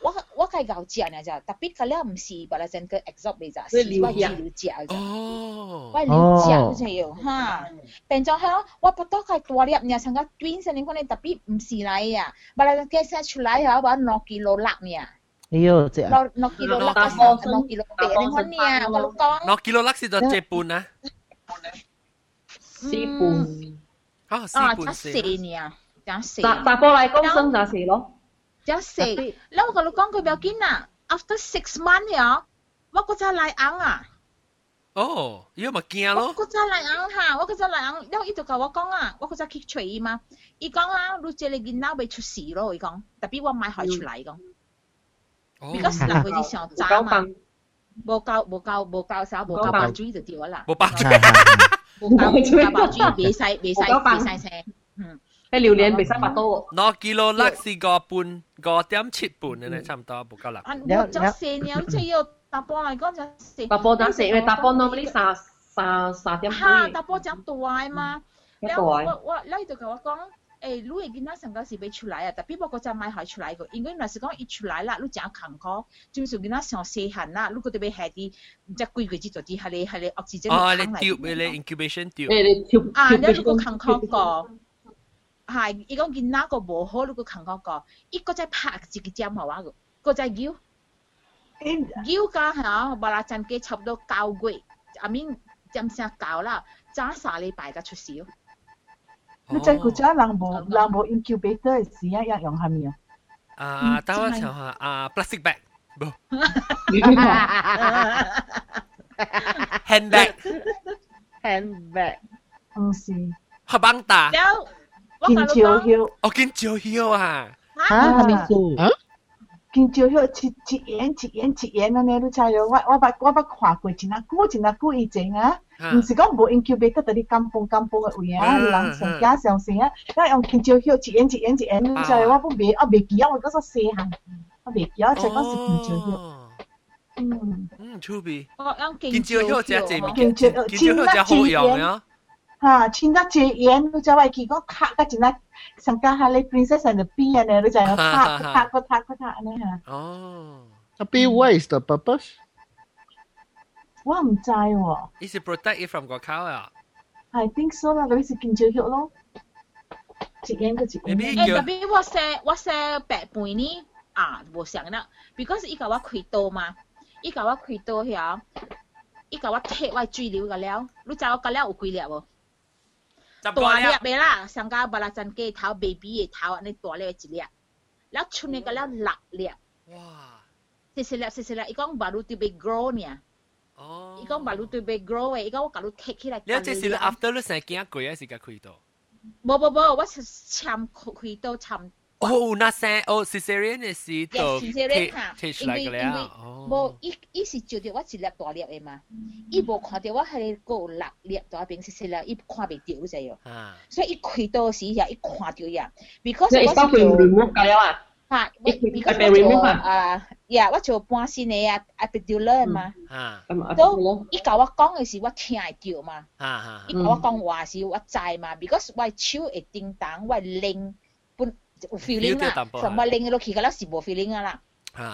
我我係牛食呢咋，特別佢咧唔是把它整個 exotic 嚟咋，是我係牛食咋。哦，我係牛食就要哈。變咗係咯，我不多係多粒，呢成個 twins 你講你特別唔是嚟呀，把它計算出來啊，把六 kilo 粒呢。哎呦，這六六 kilo 粒啊，六 kilo 八，你講呢？我老講。六 kilo 粒是就一半啊。四半。啊，四半四。啊，四呢？講四。大大波嚟講生就四咯。just say Tapi, lawa kalau kong ko belkina after six month ya wa ko cha lai ang ah Oh, yo mà kia lo. Tôi cho lại ăn ha, tôi cho lại ăn, đâu ít được cả tôi nói à, tôi cho kích chuối mà. Ý nói là, lúc chơi lên nào bị 出事咯，伊講，特別我買海出嚟講。Because 人佢哋想炸嘛，冇教冇教冇教啥，冇教爆珠就掉啦。冇爆珠，冇教爆珠，別晒別晒別晒聲。嗯。喺榴莲未使百多喎。攞 kilo 粒是个半个点七半嘅咧，差唔多冇够啦。我就四年即系要打波嚟讲就四。打波打四，因为打波 normally 三三三点半。吓！打波讲大嘛，然后我我你就同我讲。诶，你会见到成个时俾出来啊！特别不过就买系出来个，因为若是讲一出来啦，你讲坎坷，就是见到上细汉啦，你嗰啲俾系啲唔知几个字做啲系你系你 oxygen 哦，你 tube 你 incubation tube，诶你 tube 啊，你如果坎坷个。 系，伊讲见哪个无好，你个同我讲，伊个再拍一个针好啊个，个再摇，摇家吓，巴拉阵嘅差不多九月，阿面针声搞啦，揸三礼拜就出事。你在古家人无人无 incubator 嘅时啊，要用系咪啊？啊，等我想下啊，plastic bag，不，handbag，handbag，唔是，黑棒打。 见招晓，哦，见招晓啊！吓，系咪数？见招晓切切眼切眼切眼啊！你都知咯，我我捌我捌看过，真啊久真啊久以前啊，唔是讲无 incubate 到啲金崩金崩嘅位啊，人成家上成啊，因用见招晓切眼切眼切眼，你知我不未我未记啊，我嗰个细汉，我未记啊，就讲是见招晓。嗯嗯，出边？我用见招晓只只物件，见招晓只好用啊！ 哈，穿得最远，你就系见讲卡嘅，真系上家下你 princess and the bee 啊，你就系卡卡个卡个卡咧吓。哦。Tapi what is the purpose？我唔知喎。Is it protect it from 个口啊？I think so 啦，嗰啲是见招血咯。一眼个一眼。诶，特别我写我写白半呢啊，冇想啦，because 依个我开刀嘛，依个我开刀呀，依个我剔我水流个了，你知我个了有几粒喎？ 大粒嘅啦，上家巴拉阵鸡头 baby 嘅头，你大粒一粒，แล้วชุนก็แล้วหลักเลียว้าสิสิแล้วสิสิแล้วอีกองบารุตัวไป grow เนี่ยอ๋ออีกองบารุตัวไป grow เอ้อีกองก็รู้ take ขึ้น来แล้วสิสิแล้ว after รู้สึกกี่鬼啊是个开刀บ่บ่บ่ว่าช้ำ开刀ช้ำ 哦，那生哦，cesarean 嘅时就 cesarean 吓，因为因为无伊伊是照着我一粒大粒嘅嘛，伊无看到我系个六粒大边细细粒，伊看袂到啫哟。所以伊开刀时呀，伊看到呀，because 我是做 remove 㗎了啊。吓，我 because 我做啊，呀，我做半身嘅啊，epidural 嘛。啊。都伊甲我讲嘅时，我听会到嘛。啊啊。伊甲我讲话时，我知嘛，because 我手会叮当，我拎本。 有 feeling 啦，什么拎落去个啦是无 feeling 啊啦。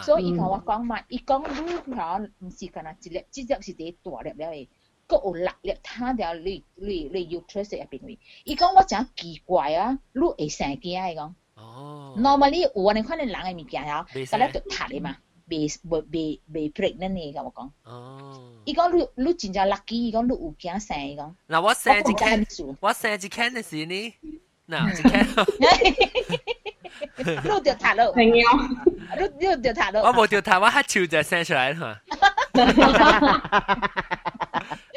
所以伊同我讲嘛，伊讲你吓唔是干那一粒，只粒是第大粒了诶，佫有六粒摊条你你你 uterus 入边位。伊讲我真奇怪啊，你会生囝伊讲。哦。normally 有安尼款嘅人嘅物件吓，个咧就塌嘅嘛，未未未未 pregnant 嘅，甲我讲。哦。伊讲你你真正 lucky，伊讲你有囝生，伊讲。嗱我生一间，我生一间嘅时呢，嗱一间。 擼着塔咯，係啊，擼擼着塔咯。我冇條塔，我黑潮就聲出嚟嚇。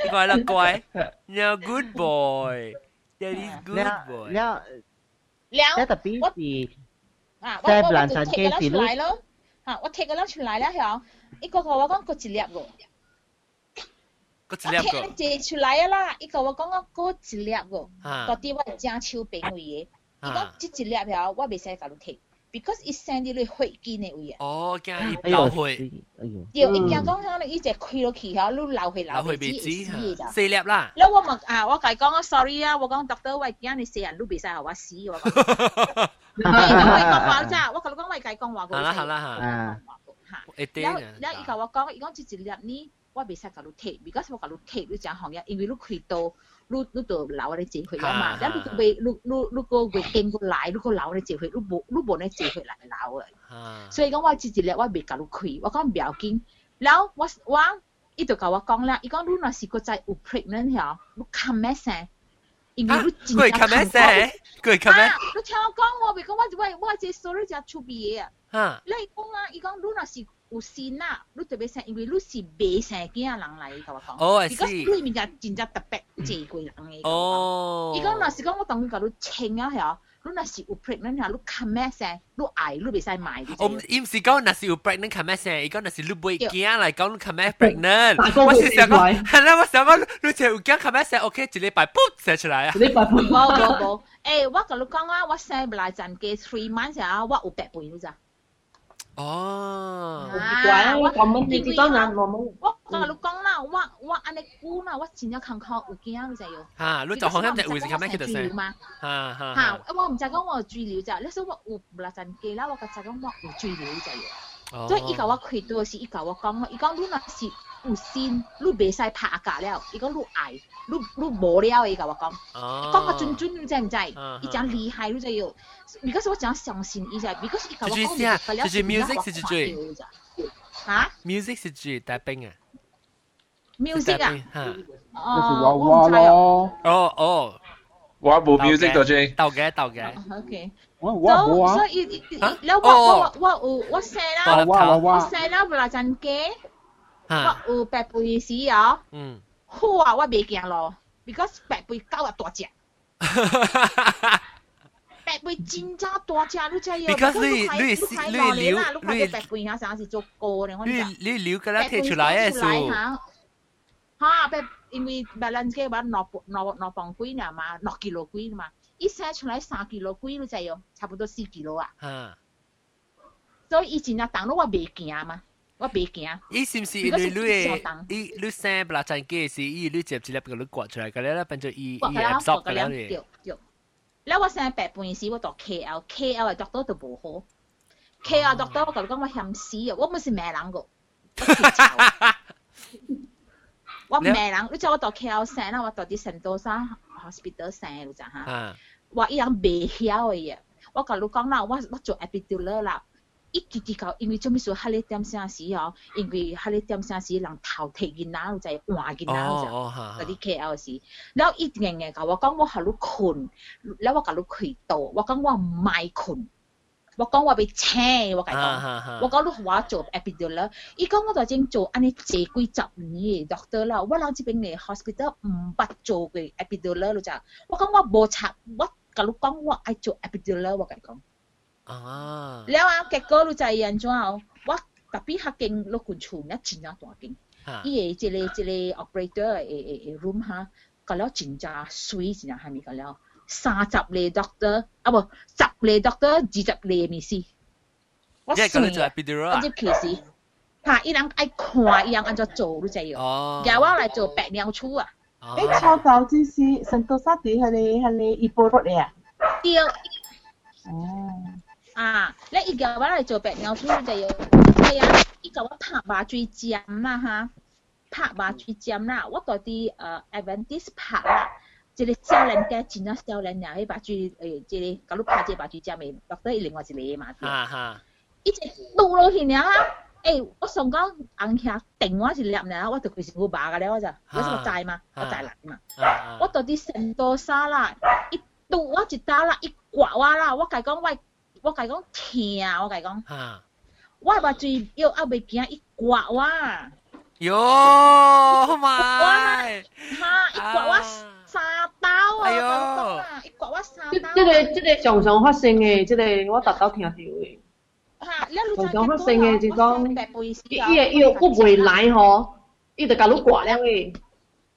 你乖啦，乖。Now good boy, that is good boy。了了，特別是在布蘭山街時路。嚇，我踢個粒出嚟啦，響一個個我講個一粒個。個一粒個。我踢你借出嚟啦，一個我講個個一粒個，到底我係正手邊位嘅。如果即一粒了，我袂使甲你摕，because 伊生伫咧血筋的位啊。哦，惊伊流血。哎呦，对，伊惊讲啥物，伊就开落去吼，你流血流血袂止，四粒啦。那我嘛啊，我甲伊讲啊，sorry 啊，我讲 doctor，我惊你死人，你袂使互我死，我讲。你講我講話咋？我講我計講話過。係啦係啦係。然後然後伊甲我講，伊講即一粒呢，我袂使甲你摕，because 我甲你摕，你真行嘢，因為你開刀。你你就留你自血啊嘛，咁你未你你你个月经个奶，你个留你自血，你冇你冇你自血嚟留啊。所以讲我自己咧，我未教你开，我讲唔要紧。然后我我伊就甲我讲啦，伊讲你若是个在有 pregnant 吓，你 come 声，因为你真系 come 声，佢 come。你听我讲，我未讲我我我只 story 只出边嘅啊。你讲啊，伊讲你若是。 有先啦，你特别生，因为你是未生囝人嚟，甲我讲。哦，系。如果你面就真正特别济贵人嘅。哦。伊讲若是讲我当佢甲你称啊，系你若是有 pregnant 吓，你 come 生，你爱你袂使买。哦，伊毋是讲若是有 pregnant come 生，伊讲若是你袂惊嚟讲 come pregnant。我是想讲，系啦，我想讲，你就有惊 come 生，OK，一礼拜噗生出来啊。一礼拜噗。冇冇冇，诶，我甲你讲啊，我生不来阵嘅 three months 啊，我有八倍你知。 哦，啊，我咁样你知当然我冇。我同你讲啦，我我安尼估啦，我真正看看有惊你知哟。吓，你就可能就会是咁样叫做先。嘛。吓吓。吓，我唔知讲我追了咋，你说我有嗱阵记啦，我个就讲我有追了咋哟。所以伊甲我开刀是伊甲我讲，伊讲你若是 有线，你袂使拍架了。伊讲你爱， 你你无了，伊甲我讲。讲个准准，你知唔知？伊讲厉害，你知要。because 我讲相信伊就，because 伊甲我讲嘅了。就是 music 是最。吓？music 是最大兵啊。music 啊？哦，我咯。哦哦。我冇 music 到最。斗嘅斗嘅。OK。我我冇啊。所以，แล้ว我我我我我写啦，我写啦，เวลาจันเก๋我有白背时哦，嗯， 好啊，我袂惊咯，because 白背狗啊大只。白背真正大只，你知要？Because 你你你你你你白背下成是做過咧，我你你留个啦貼出來嘅數。嚇，白因为白人嘅話，攞攞攞磅幾呢嘛，攞 kilo 幾嘛，一生出来三 kilo 幾，你知要？差不多四 kilo 啊。嗯。所以以前啊，當到我袂惊嘛。我袂惊。伊是毋是因为你诶，伊你生不啦真嘅是，伊你接一粒个你刮出来，个咧变做伊伊 absorb 个咧。对对。แล้ว我生白半时我读 KL，KL 嘅 doctor 都无好。KL doctor 我讲讲我嫌死啊，我唔是骂人个。我骂人，你知我读 KL 生啦，我读啲圣多沙 hospital 生，你知吓？我一样未晓嘅嘢，我讲你讲啦，我我做 epidural 啦。 一直直到，因为做咩说哈利点声时哦，因为哈利点声时人头剃囡仔就系换囡仔就嗰啲 KL 时，然后一硬硬教我讲我喺度困，然后我教你开刀，我讲我唔系困，我讲我被请，我讲，我讲你话做 epidural，伊讲我就正做安尼坐几十年 doctor 啦，我谂这边嘅 hospital 唔捌做过 epidural 咯咋，我讲我无插，我教你讲我爱做 epidural，我讲。 啊！了啊，結果你知安怎哦？我特別較勁，落群厝呢，真啊大勁。伊誒一個一個 operator 誒誒誒 room 哈，個了真正水真正係咪個了？三十個 doctor 啊不，十個 doctor 二十個咪是。我算啊，我只平時，嚇伊人愛看，伊人按照做你知哦。叫我來做白鳥厝啊！誒，超早就是聖多沙地，係你係你伊波落嚟啊？對。哦。啊！你而家我嚟做白鳥村就要係啊！而家我拍麻醉針啦嚇，拍麻醉針啦，我到底誒 Adventist 拍啦，即係少年嘅真啊少年啊，迄麻醉誒即係假如拍即麻醉針嘅，落得另外一個嘛。啊哈！一直倒落去呢誒，我上高硬下定我是入呢，我就佢是好把嘅咧，我就我是個債嘛，我債嚟嘛。我到底成多沙啦，一倒我一打啦，一刮我啦，我計講喂。我甲伊讲疼，我甲伊讲，我目睭要后袂惊伊刮我。哟妈！哈！伊刮我三刀啊！哎呦！伊刮我三刀。即个即个常常发生嘅，即个我逐到听到嘅。哈！常常发生嘅就讲，伊伊伊佫袂来吼，伊就甲你刮了诶。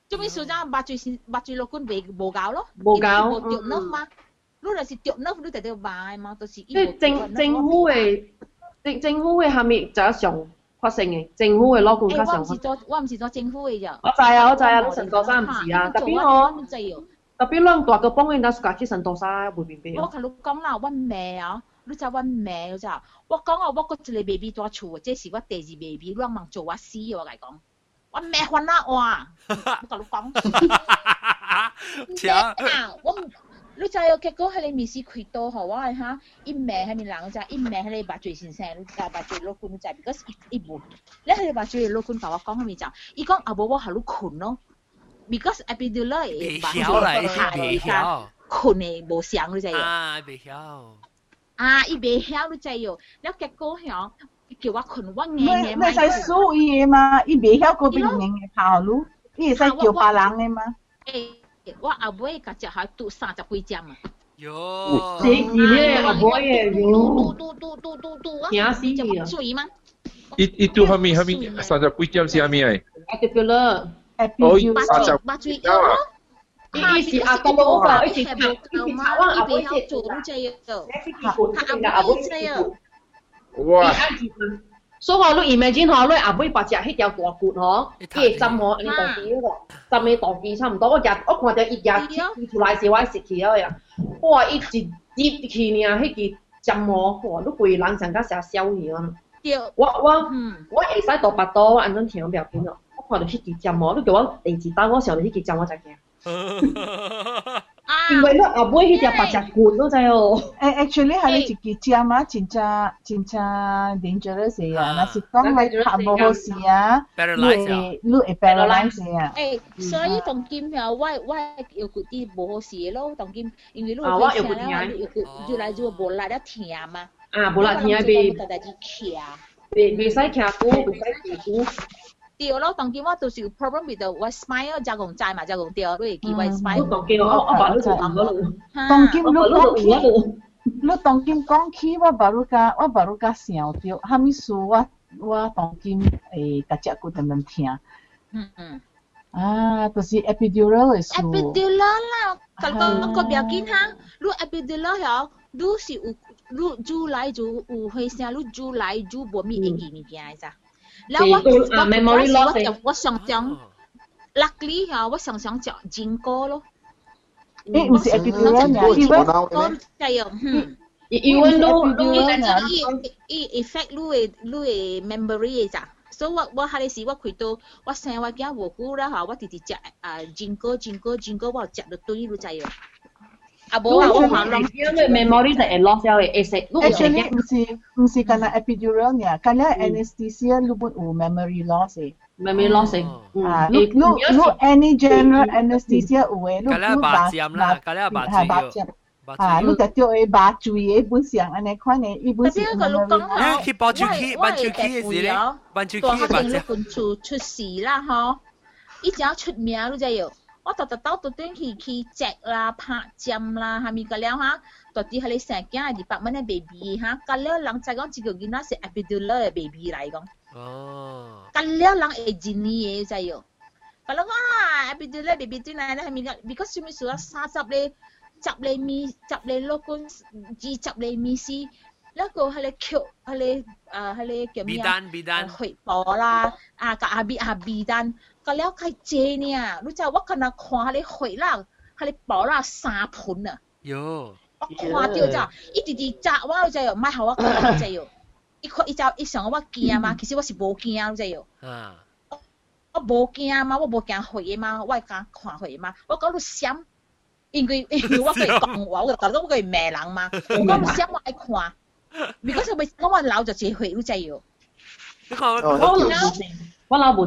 做咩事啫？目睭是目睭落管袂无够咯？无够。无着呢嘛？ 你若是着呢，你就要買嘛，就是即係政政府嘅政政府嘅下面就一上發生嘅，政府嘅攞管較常。我唔是做，我唔是做政府嘅咋。我知啊，我知啊，你神多沙唔是啊，特別我特別咱大個幫人家自家去神多沙會面邊。我同你講啦，我妹啊，你知我妹咋？我講啊，我個一個 baby 在厝，這是我第二 baby，你望做我死我嚟講，我妹煩啦哇！我同你講。請。我。你知有结果喺你面试开刀好啊吓，一命喺面人就一命喺你把嘴先生，你教把嘴老公就，because 一无，你喺你把嘴老公同我讲喺面就，伊讲阿伯我系你困咯，because epidural 系把嘴嚟下困嘅无想你知有。啊，未晓。啊，伊未晓你知有，你结果响叫我困我硬嘅。咪使数伊嘅嘛，伊未晓嗰边硬嘅跑路，伊使叫别人嘅嘛。 我阿妹甲只海拄三十几针嘛。哟，死你咧阿妹耶！嘟嘟嘟嘟嘟嘟，惊死你啊！注意吗？一一拄虾米虾米三十几针是虾米哎？阿杰哥了，可以三十八注意啊！伊伊是阿公老板，伊是台湾阿妹做，做咩嘢？阿妹做。哇！所以話你 imagine 嗬，你阿妹把只迄條大骨嗬，伊會針嗬，你當機嗰個針嘅當機差唔多。我日我看到一日切出來時，我食起了呀。哇！一一入去呢，迄個針嗬，哇！你規人成個成燒去啊！我我我會使大巴肚，我安怎聽不要緊咯。我看到去記針喎，你叫我第二單我上去記針我才驚。因为你后尾迄条白只罐咯，知哦。诶，actually 系你一记针啊，真正真正 dangerous 啊，若是讲系拍无好事啊，你会你会 paralyze 啊。诶，所以当今呀，我我有嗰啲无好事咯，当今因为你有听啦，有越来越无力了听嘛。啊，无力听别。特特啲骑。袂袂使骑鼓，袂使骑鼓。 对咯，当今我都是有 problem with the white smile，加工债嘛，加工掉，你记 white smile。我当今我我把你做啷个了？当今你讲起，你当今讲起，我把你家我把你家想掉，哈密苏我我当今诶，大家古等等听。嗯嗯。啊，就是 epidural 的书。epidural 啦，刚刚那个表姐哈，你 epidural 哈，你是有，你住来住有会啥？你住来住不咪会记咪记啊？是啊。啦，我啱啱先，我想，我想想，luckily 嚇，我想想就煎糕咯，唔好食，煎糕，煎糕，煎糕，嗯，even 都都一啲一一 effect 攞嚟攞嚟 memory 嘅咋，所以話我係咪先，我開到我生我驚冇糊啦嚇，我弟弟食啊煎糕煎糕煎糕，我食到得意如咋樣？啊无啊，我行落，因为 memory 就会 lost 咗嘅，会食。Actually 唔是唔是干那 epidural 呢，干那 anesthesia 你本有 memory loss 嘅。memory loss 啊，你你你 any general anesthesia 有嘅，你你把针啦，你把针。啊！你就叫佢把注意本上安尼款嘅，伊本上。特别个老公啊，去包住佢，包住佢嘅事咧，包住佢嘅。大学本出出事啦，嗬！伊只要出名，你知有。 我特特到到端去去只啦、拍针啦，下面个了哈，到底系你成间系八蚊嘅 baby 哈，个了人再讲一个囡仔是 epidural 嘅 baby 嚟讲。哦。个了人会真嘅就有，个了啊 epidural baby 端嚟咧系咪个？because 什么事啊？三十咧，十咧米，十咧六个，二十咧米是。แล้วก็ให้เลยเขียวให้เลยอ่าให้เลยเกี่ยวมีอ่ะหอยปอ啦อ่ะกับอาบีอาบีดันก็แล้วใครเจเนี่ยรู้จักว่าขนาดควาให้เลยหอยล่ะใ 甲了较侪呢，汝知影阮看那看迄个血啦，迄个包啦，撒盆呢，看对了。即个伊伫伫摘阮，阮知影毋歹。阮看阮知影，伊看伊知影，伊想阮惊嘛。其实阮是无惊，阮知影。阮无惊嘛，阮无惊血嘛。阮会感觉看血嘛。阮觉得想因，因因阮可以讲话，阮著觉得阮可以骂人嘛。阮感觉想阮爱看，毋过说阮老著侪血，阮知影。阮老无。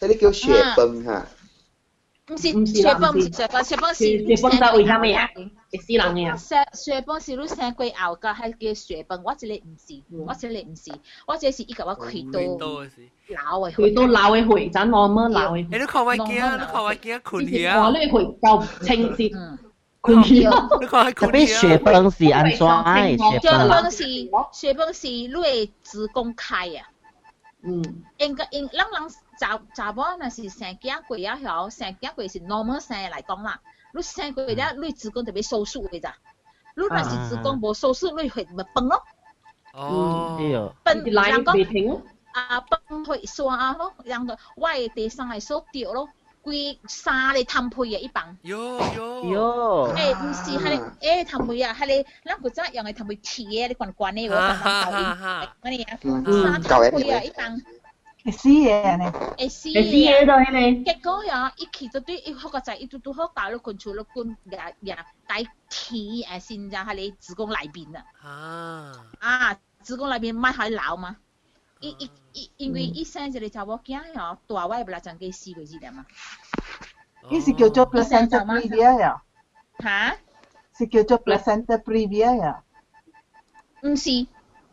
这啲叫血崩吓。唔是血崩，唔是血崩，血崩是血崩就为乜嘢？系死人嘅。血血崩是你生过后个系叫血崩，我这里唔是，我这里唔是，我这是一个我开刀老嘅，开刀老嘅血，真我乜老嘅。你看我惊，你看我惊困起啊！我呢血够清澈。特别血崩是安怎诶？血崩是血崩是你诶子宫开啊。 嗯，应该应人人查查某若是生颈椎啊，吼，生颈椎是 normal 生来讲啦。你生颈了，你子宫特别收缩的咋？你若是子宫无收缩，你会咪崩咯？哦，崩人讲啊，崩会啊咯，人个外地上来收掉咯。规衫嚟氹配嘅一磅。哟哟。哟。诶，唔是系你诶氹配啊，系你咱古早用嘅氹配铁嘅，你关关呢个关关嗰啲啊，衫氹配啊一磅。会死嘅呢？会死嘅。会死嘅都系呢。结果呀，一起到对一学个仔一嘟嘟好大碌棍，除咗棍呀呀，带铁诶先就系你子宫内边啊。啊。啊，子宫内边咪系老嘛？ 伊伊伊，因为伊生一个查某囝吼，大我也不来将佢死过一点嘛。伊是叫做 placenta previa 呀？吓？是叫做 placenta previa 呀？唔是，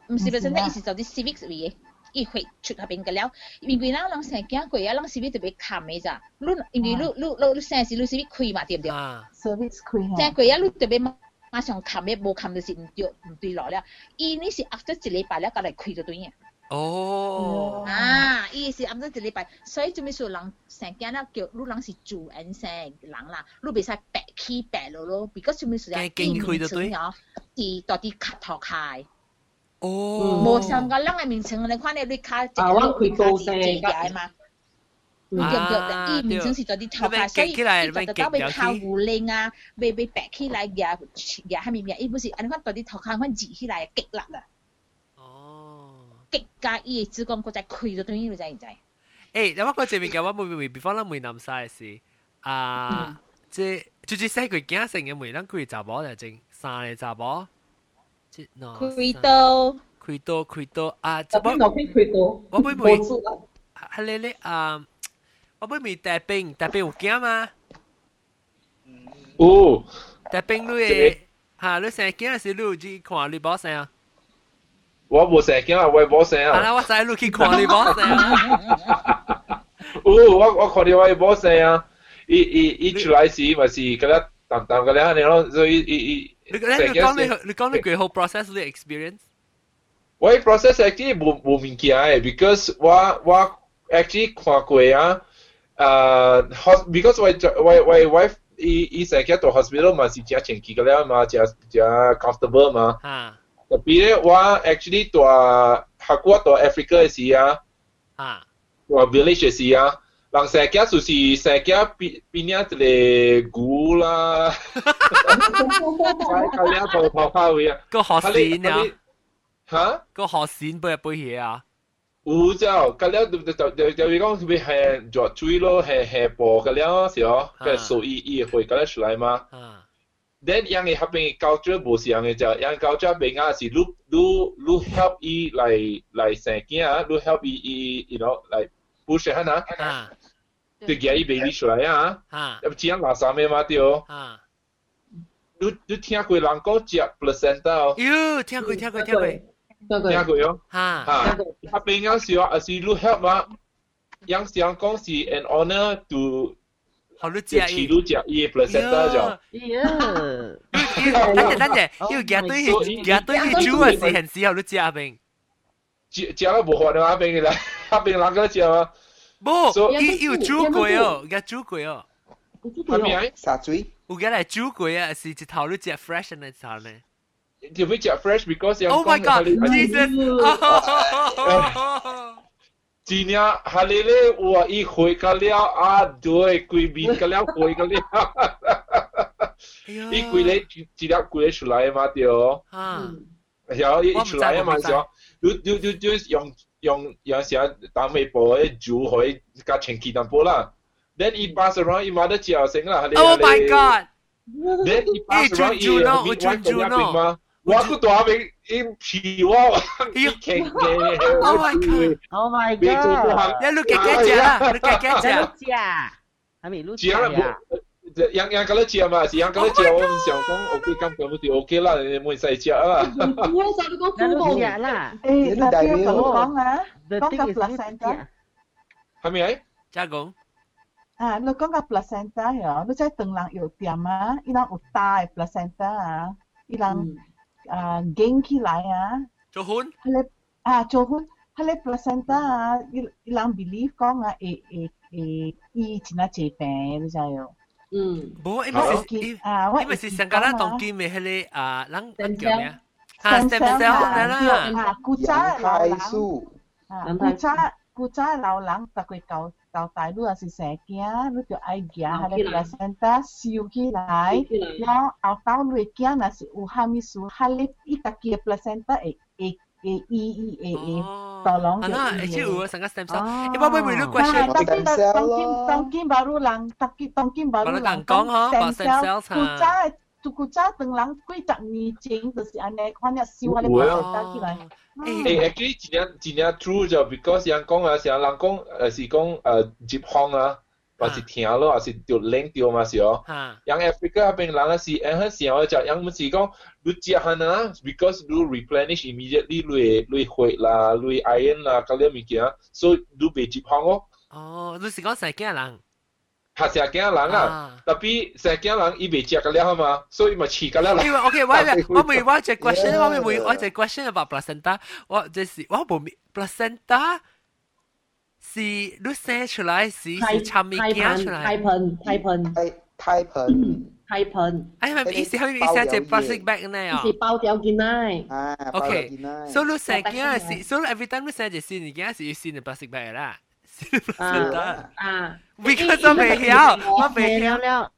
唔是 placenta，伊是做啲 cervix 位嘅，伊会出入边个了。因为咱人生囝过啊，咱 cervix 特别冚嘅咋。你因为你你你生时你 cervix 开嘛，对唔对？cervix 开。生过啊，你特别马上冚嘅，冇冚就是唔对唔对落了。伊呢是 after 一礼拜了，佢嚟开咗对嘅。 哦，啊，伊是暗咗一礼拜，所以做咩说人成惊啦？叫你人是主人生人啦，你袂使白起白落咯，because 做咩说啊？经开就对，是到啲卡头开。哦，冇上个人嘅名称，你看你你卡，啊，我开高声嘅嘛。对唔对？伊名称是到啲头开，所以伊就到尾靠胡令啊，未未白起来嘅嘅系咪咩？伊不是，你看到啲头开，看热起来激辣啊！ 极介伊嘅子宫嗰只开咗对于你知唔知？ 诶，有乜个前面嘅话会唔会 before 啦，会谂晒事啊，即即即细个惊成嘅梅咱佢查某就正三个查某，即喏。开刀，开刀，开刀啊！就边度边开刀？我妹妹，系你你啊，我妹妹带兵，带兵有惊吗？有。带兵你诶，吓你成日惊是你有去看你宝声啊？ 我冇成日惊啊，我冇声啊。系啦，我使你去看你宝声啊。有，我我看你我冇声啊。伊伊伊出来时咪是嗰啲淡淡嗰啲，你咯，所以伊伊。你你讲你你讲你几好 process 你 experience？我 process actually 冇冇物件诶，because 我我 actually 看过啊，诶，because 我我我 wife 伊伊成日到 hospital 嘛是真前期嘅啦嘛，真真 comfortable 嘛。啊。 特别咧，我 actually 到韩国到 Africa 嘅时啊，啊，到 village 嘅时啊。人成日就是成日边边一个古啦，喺两头头发位啊，个学线啊，吓个学线背入背嘢啊，有就咁了就就就就讲佢系做水咯，系系播咁了是哦，佢数一一会咁了出来嘛。 Then 样嘅合并 culture 冇是样嘅就样 culture 边个是 look look look help 伊嚟嚟成件啊，look help 伊伊，you know 嚟 push 下呐。就叫伊 baby 出来啊！要不这样垃圾咩嘛对哦？你你听过人讲食 placenta 哦？哟，听过听过听过，听过哟。哈，啊，啊边样时候啊是你 help 嘛？样想讲是 an honor to 好你食伊，你食伊 placenta 就。呀，等阵等阵，要夹对夹对去煮嘅时阵时候你食边？食食了无法啊边嘅啦，啊边人个食啊？冇，伊有煮过哦，有煮过哦。系咪啊？沙水。有嘅嚟煮过啊，是一头你食 fresh 嘅头呢？就会食 fresh because Oh my God, Jesus！ tinha halele o i khoi kalia a doi kui bin kalia khoi kalia i kui le ti da kui le shulai ma tio. Ha. Mm. Ya i shulai ma tio du du du du yong yong yong xia da mei bo e ju hoi ka chen ki dan bo la. Then i pass around i ma da jiao sing la halele oh my god. Then i pass around i mi wan ko ya ping 我个大名伊皮我伊倾嘅。Oh my god! Oh my god! 你录嘅嘅只啦，录嘅嘅只。系咪录嘅呀？yang yang kalau cia mà si yang kalau cia我唔想讲 OK 咁咁就 OK 啦，你冇使cia啦。唔好晒你讲粗暴啦。诶，嗱边个讲啊？讲个 placenta 系咪啊？加讲。啊，你讲个 placenta 呀？你在等人有点啊？伊人有大 placenta 啊？伊人 啊 gain 起来啊？做婚？系咧啊，做婚。系咧 placenta 啊？伊伊人 believe 讲啊，诶诶诶，伊真系治病，你知冇？嗯，冇，因为是啊，因为是上加拉当机咪系个啊，人人叫咩啊？啊，stem cell 啦，啊，古早老人，啊，古早古早老人，逐个到 到大陆也是成惊，你就爱惊，系个 placenta 烧起来，然后后到你惊，若是有虾米事，系你伊家己嘅 placenta 会会。E E E E E tolong Ana, actually u sangat stem cell. Eh, apa boleh lu question? Tapi tongkin tongkin baru lang, tapi tongkin baru lang. Kong ha, stem cell ha. tu ku cha teng lang kui tak ni ching to si ane kwan ya siwa le well, ta ki lai eh actually jinya jinya true jo because yang kong a sia lang kong si kong uh, jip hong a và si thiên lo à si tiêu lên tiêu mà si ó yang Africa bên lang a si anh hết si ó cho yang mình si kong lu chia han a because lu replenish immediately lu lu hồi la, lu iron la, cái liệu mình kia so lu bị jip hong ó oh lu si kong sai kia lang 人？系成惊人啊！特别成惊人，伊未食个了嘛，所以咪黐个了啦。OK，我我未我只 question，我未我只 question about placenta，我就是我冇 placenta。是你生出来是是插咪惊出来。胎盘，胎盘，胎盘，胎盘。哎，咪意思系咪意思系 plastic bag 呢？啊，是包掉进来。啊，OK。所以你生惊系，所以 every time 你生只先，而家是要先 plastic bag 啦。 啊啊！because 我未晓，我未晓了。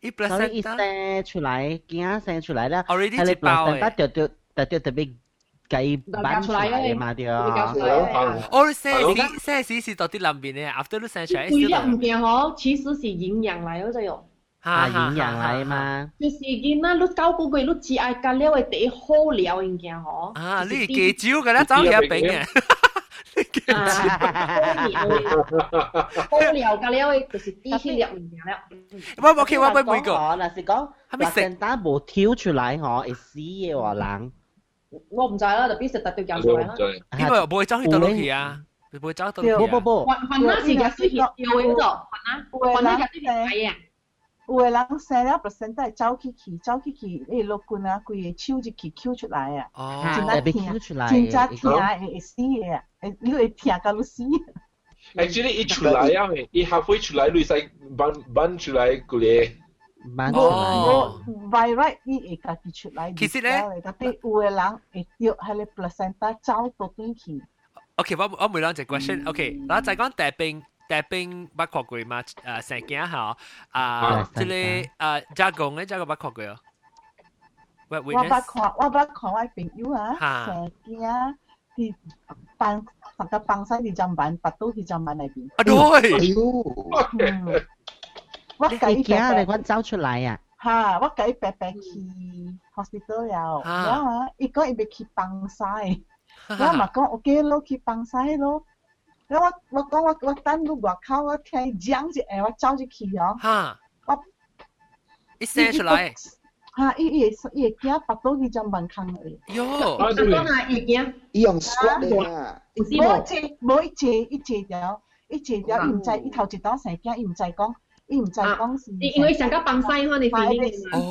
一 placenta 一生出来，惊生出来啦。 already 一包诶。特特特特别。 计搬出来嘅嘛对啊。我生时生时是到啲南边嘅，after 你生出来。对啦，唔惊哦，其实是营养嚟嗰只哟。啊，营养嚟嘛。就是囡仔，你九个月你只爱加了嘅第好料物件嗬。啊，你记招嘅咧，走嘢饼嘅。 好料加了嘅就是啲啲料物件啦。我我 K 我每每个，嗱是讲，系咪成单冇挑出嚟嗬，系死嘅喎人。我唔知啦，就必食特掉夹出嚟啦。因为唔会走去到落去啊，唔会走到落去。不不不，云云那是嘅，是有嘅就云啊，云那嘅啲系啊。 有個人生了 percent 都係走起去，走起去，誒落棍啊，規個手就去揪出來啊，真係揪出來，真正聽會死嘅，誒你會聽到你死。Actually，一出來啊，一 halfway 出來，你使搬搬出來個咧。搬出來。by right，伊會家己出來。其實咧，但係有個人會掉喺你 percent 走到短去。OK，我我問兩隻 question。OK，嗱就講大兵。大兵捌看過嘛？啊，成件嚇啊，即個啊，加工咧，加工捌看過哦。我捌看，我捌看我朋友啊，成件啲放放個放曬啲砧板，拔刀啲砧板裏邊。啊對，哎呦，我計件嚟，我走出嚟啊！嚇，我計白白去 hospital 了，然後啊，伊講伊要去放曬，我嘛講 OK 咯，去放曬咯。那我我讲我我等你外口，我听讲一下，我走进去哦。哈，我一伸出来，哈，伊伊伊会惊，把刀去将门坑里。哟，我讲啊，伊惊，伊用锁的啦。无切，无一切，一切掉，一切掉，伊唔知，伊头一刀成惊，伊唔知讲，伊唔知讲是。因为想个绑晒，我哋反正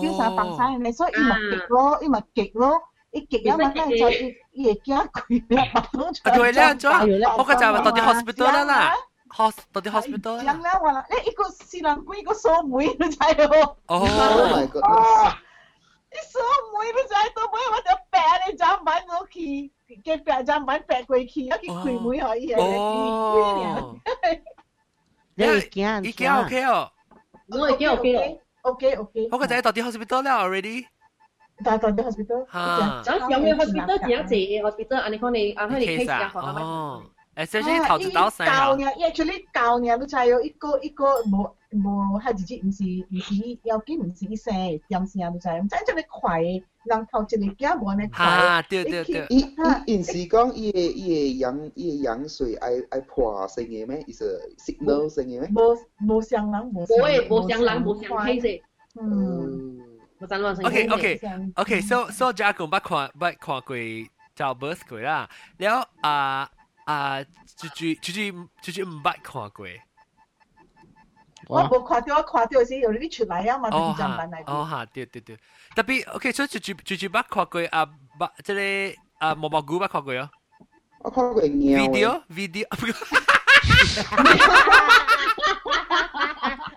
叫啥绑晒，所以伊咪急咯，伊咪急咯。伊极啊嘛，咱就伊伊会惊佢啦，白到出。对咧，咗，我个就系到啲 hospital 啦啦。hos 到啲 hospital 啦。讲咧话啦，诶，一个四人几个锁妹你知喎。哦。my god！你锁妹你知到尾我就病你站板我去，嘅病站板病过去，有啲开妹可以系。哦。你惊？已经 OK 哦。我已经 OK OK OK。我个仔到啲 hospital 啦 already。 但系到 hospital，就有嘅 hospital 几多字 hospital，安尼讲你安尼 case 啊，哦，诶，甚至头一刀生啊，教嘅，actually 教嘅都就系一个一个冇冇系自己唔是唔是有几唔是一声，点声都就系，真系你快，人头一个惊冇你快。啊，对对对。伊伊因是讲伊个伊个羊伊个羊水爱爱破声嘅咩？伊是 signal 声嘅咩？冇冇像人冇。冇诶，冇像人冇像 case。嗯。 OK OK OK so so 只講不看不看過就 birth 過啦，了啊啊，就就就就就就唔捌看過。我冇看到，我看到先有呢出嚟啊嘛，就唔問嚟。哦哈，對對對，特別 OK，所以就就就就捌看過啊，捌即係啊毛毛菇捌看過啊。我看過。Video video。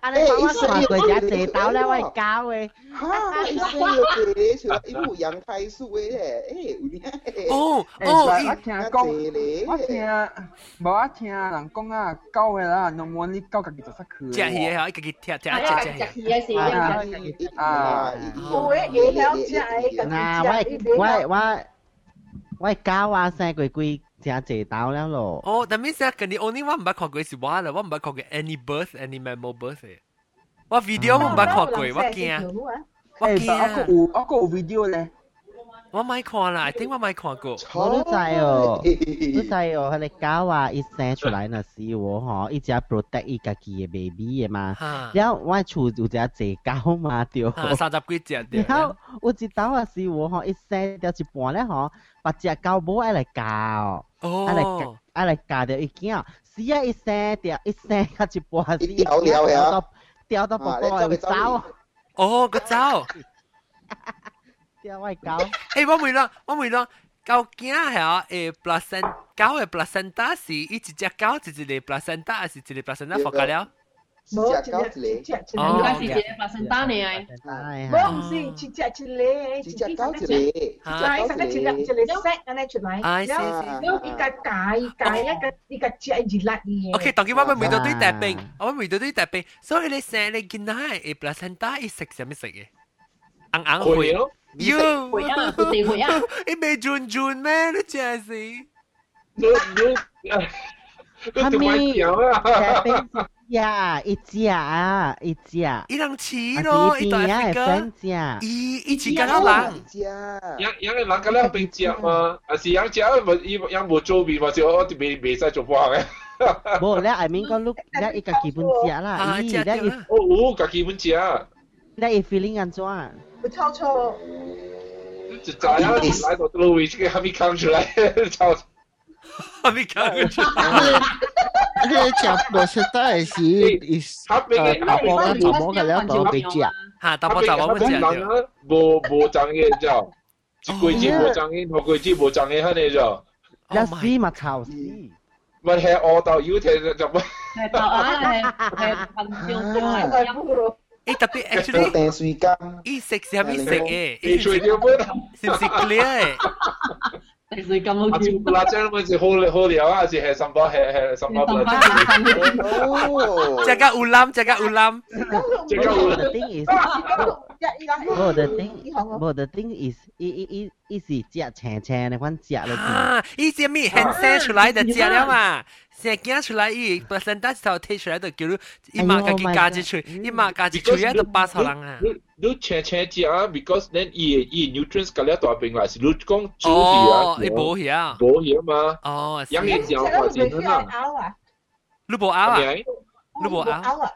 anh ấy có nói người giá trị tao là quay cao ấy ha ý sẽ yêu thế chứ ý vụ yang thay su ấy ê ô ô我听讲，我听无我听人讲啊，狗嘅啦，侬muốn你狗家己做啥去？食嘢吓，家己踢踢食食食嘢时啊，有诶嘢晓食诶，嗱，我我我我狗啊，生鬼鬼。 真濟到了咯。哦，但係咩跟你 only 我唔捌看過是我啦，我唔捌看過 any birth any mammal birth 嘅。我 video 我唔捌看過，我驚。我驚。我個有我個有 video 咧。我咪看啦，I think 我咪看過。我都知哦，都知哦，佢哋狗話一生出來那時候嗬，一隻 protect 伊家己嘅 baby 嘅嘛。然後我厝有隻隻狗嘛，對。三十幾隻對。然後我知道啊時候嗬，一生掉一半咧嗬，把隻狗母愛嚟教，爱嚟爱嚟教掉一件，是啊一生掉一生佢一半是掉掉呀，掉到宝宝会走。哦，个走。掉我狗。诶，我问啦，我问啦，究竟系啊？诶，placenta 狗嘅 placenta 是一只狗一只个 placenta，还是一个 placenta 放假了？ Boh, Cicciacautile. Oh, okay. si chiede pasentanea. Boh, sì, cicciacautile. Cicciacautile. Cai, sa che cicciacautile set, non è cioè. Ai, sì, sì. Đâu i cái cái cái là cái i cái chia gì lại đi. Okay, tao kêu mình mình đối đại bình, mình mình đối đại bình. So cái xe này kia này, i placenta i sex xem sex. Ăn ăn hồi. You. Hồi à, hồi à. I mê jun jun mê, nó chả gì. Nó nó. Hami. Cái bình 呀，一只啊，一只。伊人似啊咯，伊是边啊到africa， friend 只。伊伊似紧人。只养养嘅人嗰啲并食嘛，还是养食咪伊养冇做面，或者我哋未未使做饭嘅。无咧，I mean 讲 look，咧伊家己本只啦，伊咧伊哦，有家己本食，咧伊 feeling 安怎？不臭臭，就知啊，来到路位这个还没扛出来，操！ 还没扛出来。那个讲我是当然是是他俾你呃，头毛嘅头毛嘅了冇被食。吓，大波就我们人讲啊，无无长嘅，你知道？一季节无长嘅，后季节无长嘅，迄个就，一死嘛臭死。咪系饿到腰踢就乜？系就啊，系系混烧咗系饮。诶特别我 actually，订水柑，伊食是系咪食嘅？你吹掉乜？是唔是 clear 嘅？ 其咁好跳辣椒咁样，好好料啊！是吃什么？吃吃什么？哦，这个乌兰，这个乌兰，这个乌兰。The thing is，我的 thing，我的 thing is，一一一一是夹青青的款夹啊，一些咪很生出来的夹了嘛。成惊出来伊 percentage 头睇出来就叫你伊妈家己加一出，伊妈家己出来就八十人啊。你你青青食啊，because then 伊伊 nutrients 嗰啲大病啦，是你讲煮哦，鱼啊，你冇晓。冇嘢嘛，哦，养嘅时候我或者哋啦，拗啊，你冇拗啊？系你冇拗？拗啊，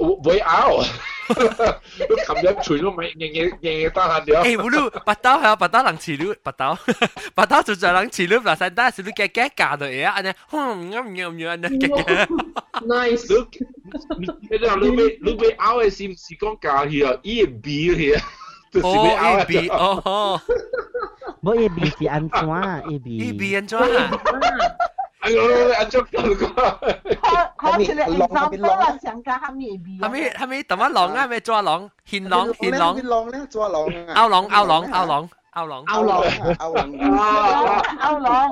唔会拗，你琴日除咗咪日日日日得闲咗。诶，我都八刀系啊，八刀人似你，八刀，八刀就在人似你，嗱晒单是你嘅嘅价到嘢啊，安尼，哼，啱唔啱唔啱安尼嘅。 nice。你你你你未你未拗嘅是唔是讲假戏啊？伊系 B 嘅嘢，就是哦未拗，A B，哦，冇 A B 是安怎？A B A B 安怎 啊？哎呦，阿足够个，好好似你 example 啦，上家下面 B 系咪系咪等乜狼啊？咪抓狼，献狼，献狼，狼咧，抓狼啊，拗狼，拗狼，拗狼，拗狼，拗狼，拗狼，拗狼，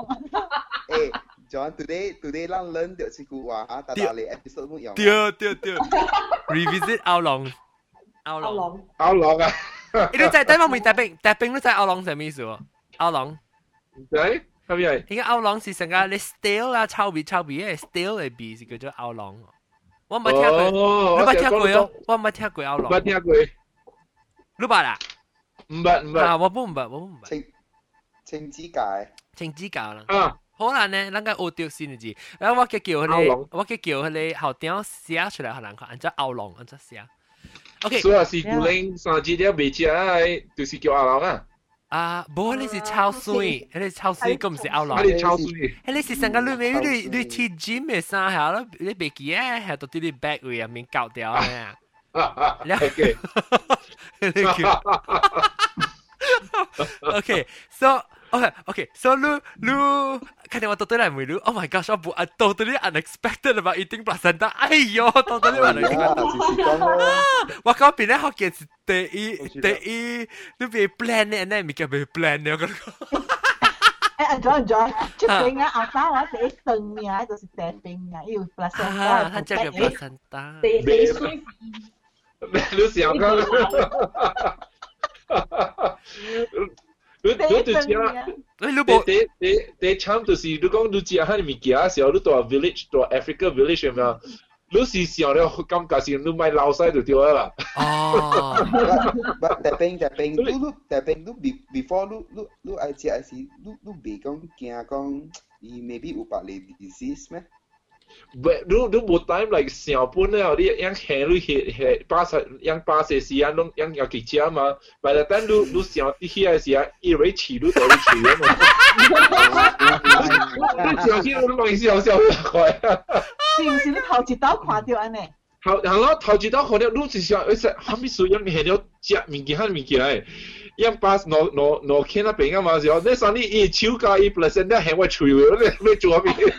诶，John today today 咱 learn 到一句话啊，但系你 episode 冇用，对对对，revisit 拗狼，拗狼，狼，拗狼啊！你都在台湾未大兵，大兵都在拗狼系咩意思喎？拗狼， 唔使，系咪系？而家拗狼是成个你 stale 啦，臭味臭味嘅 stale 嘅 B 是叫做拗狼。我冇听过，哦你冇听过哦？我冇听过拗狼。冇听过，你捌啦？唔捌唔啊，捌我不唔捌，我不唔捌。清清指界，清指教啦。啊！好难呢，咱个学到新嘅字。然后我嘅叫佢哋，我嘅叫佢哋后点写出来，可能看，按照拗狼，按照写。OK，所以是古灵三字了未食，就是叫拗狼啊！ 啊，无你是超水，你超水，咁唔是拗狼啊，。你超水，你是成个你你你你去 gym 嘅衫系咯，你别记啊，系到啲啲 back 位入面搞掉啊。啊 Okay, okay. So Lu, Lu, kan dia waktu lah, Oh my gosh, aku totally unexpected about eating placenta. Ayo, totally unexpected. Wah, kau pindah hokian si Tei, Tei, Lu be plan ni, and then Mika be plan ni. Eh, John, John, just tengah asal lah, Tei tengah, itu si Tei tengah, iu placenta. Ah, hancur ke placenta. Tei, Tei, Lu siapa? 你你就食。你你冇第第第惨就是你讲你食喺物件嘅时候，你到 village 到 Africa village 有冇？你是想了感觉是你买老西就对啦。哦， but 但系但系你你但系你 be before 你你你爱食系你你未讲惊讲伊 maybe 有别类 disease 咩？ But do do bộ time like Singapore nào đi, yang Henry he he pass yang pass is yang long yang yang kịch chiến mà. By the time do do Singapore here is yang erase chỉ do đó chỉ mà. Do Singapore mà is yang yang yang khỏe. Thì mình sẽ thấu chỉ đó khóa điều anh này. Thấu, hàng lo thấu chỉ đó khóa điều. Do chỉ sao, ấy sao, hàm ý số yang Henry chia mình kia hàm mình kia ấy. Yang pass no no no khi nào bình anh mà sao? Nên sao đi? Yêu cầu cái percent đó hàng quá chui rồi, nên nên chua mình.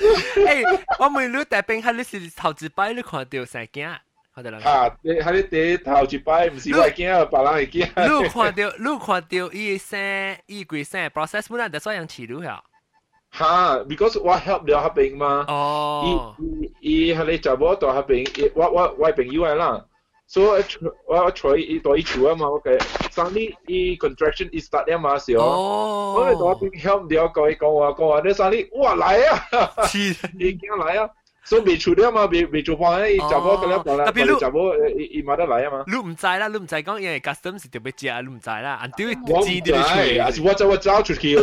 吹喎，你你做咩？诶，我问你大兵系你是头一摆你看到成惊，看到啦。啊，你喺你第头一摆唔是我惊啊，别人会惊。你有看到，你有看到伊生伊规生 process 本来就所样饲料呀。哈，because 我 help 了嗰边嘛。哦。伊伊伊喺你查某到嗰边，我我我朋友系啦。 所以我我坐伊多伊厝啊嘛，我嘅生理伊 contraction 伊 start 了嘛时候，我哋多边响唔掉讲讲话讲话，你生理哇来啊，已经来啊！所以未出了嘛，未未做翻咧，就冇咁样讲啦。特别你就冇伊伊冇得嚟啊嘛。你唔知啦，你唔知讲因为 custom 是特别食，你唔知啦。按屌我知道出，还是我走我走出去嘅。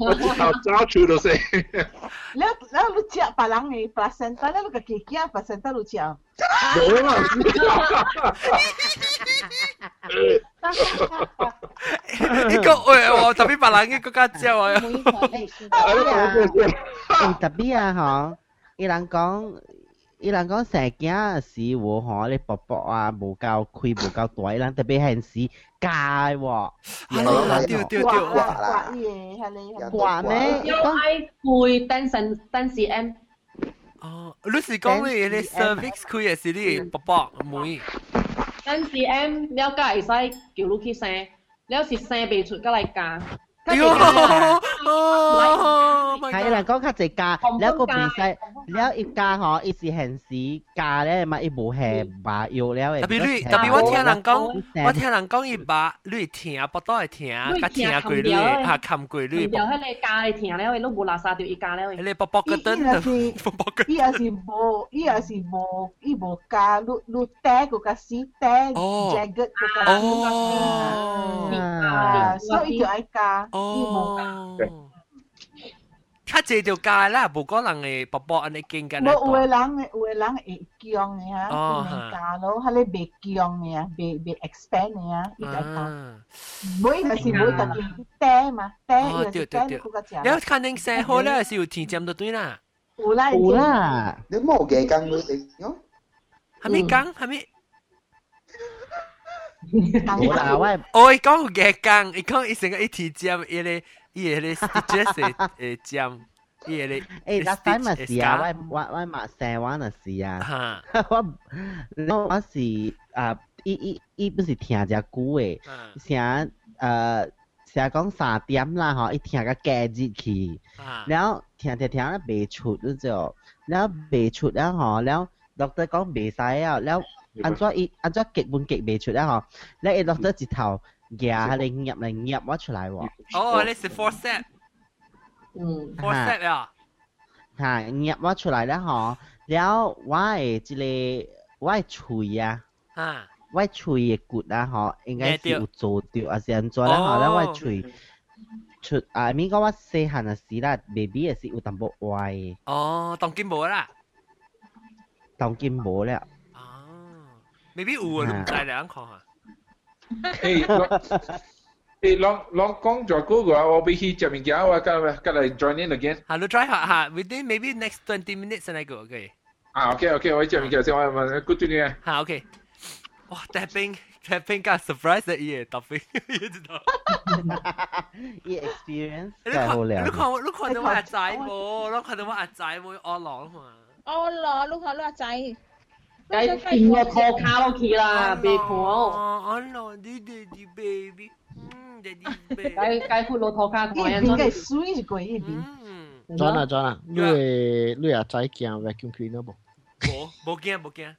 我知道走出到先。你你你食别人嘅 placenta，你个自己啊 placenta 你食。冇啊。 呢个诶，我特别别人嘅国家之后啊。诶特别啊，嗬，伊人讲，伊人讲成件事喎，嗬，你薄薄啊，无够开无够大，人特别系时界喎。系对对对。挂嘢系你 哦，你是讲你你 cervix 开嘅是你薄薄妹。单 cm 了解会使叫你去生，了是生未出个嚟教。 係啦，講較濟價，了個比賽，了一家吼，伊是限時價咧嘛，伊無限吧，有了誒。特別你，特別我聽人講，我聽人講伊吧，你聽不到會聽，甲聽過你，啊，看過你。然後迄個價你聽了，伊攏無垃圾掉伊價了。迄個卜卜個燈，卜卜個。伊也是無，伊也是無，伊無價，你你帶個個死帶，jagged 個個。哦。所以叫爱价。哦，较济就加啦，无个人会薄薄安尼见紧。冇有诶人，有诶人会强嘅吓，佢咪加咯，佢哋未强嘅啊，未未 expand 嘅啊，依个加。每系是每特别嗲嘛，嗲又是嗲嗰个字。你肯定写好啦，是有甜尖就对啦。有啦，有啦。你冇嘅讲你哋喏，系咪讲？系咪？ 哦，讲个讲，一讲一整个一提浆，一勒一勒，一勒是浆，一勒哎，那塞嘛事呀，外外外嘛塞，外那事呀。我，那我是啊，一一一不是听只歌诶，想呃想讲三点啦吼，一听个戒指去，然后听听听咧没出那就，然后没出然后，然后落得讲没使啊，然后。按咗一按咗极半极未出来嗬，你一落咗字头，夹你入嚟入咗出嚟喎。哦，你是 four set，嗯，four set 啊，吓入出嚟咧嗬，了 why 这里 why 锤啊，吓 why 锤嘅骨啊嗬，应该是有做掉啊，按做咧嗬，了 why 锤。出啊！咪讲我细汉嘅时啦，baby 也是有淡薄坏。哦，当金无啦，当金无了。未必有啊，你唔知两看下。诶，诶，拢拢讲咗嗰个，我必须食物件，我今日今日 join in again。好，你 try 下下，within maybe next twenty minutes 先嚟个，OK。啊，OK OK，我食物件先，我问 good to you。好，OK。哇，tapping tapping 加 surprise 嘅嘢，topic，你知道？依 experience 真系好靓。你看你看到我阿仔冇？你看到我阿仔冇？我攞嘛？我攞，你看你阿仔。 Cái tìm một thô cao kỳ là bề khổ. Oh no, daddy baby. Cái cái phụ lô thô cao của em. Cái cái suy của em. John 啊 John 啊，你系你阿仔惊 vacuum cleaner 冇？冇冇惊冇惊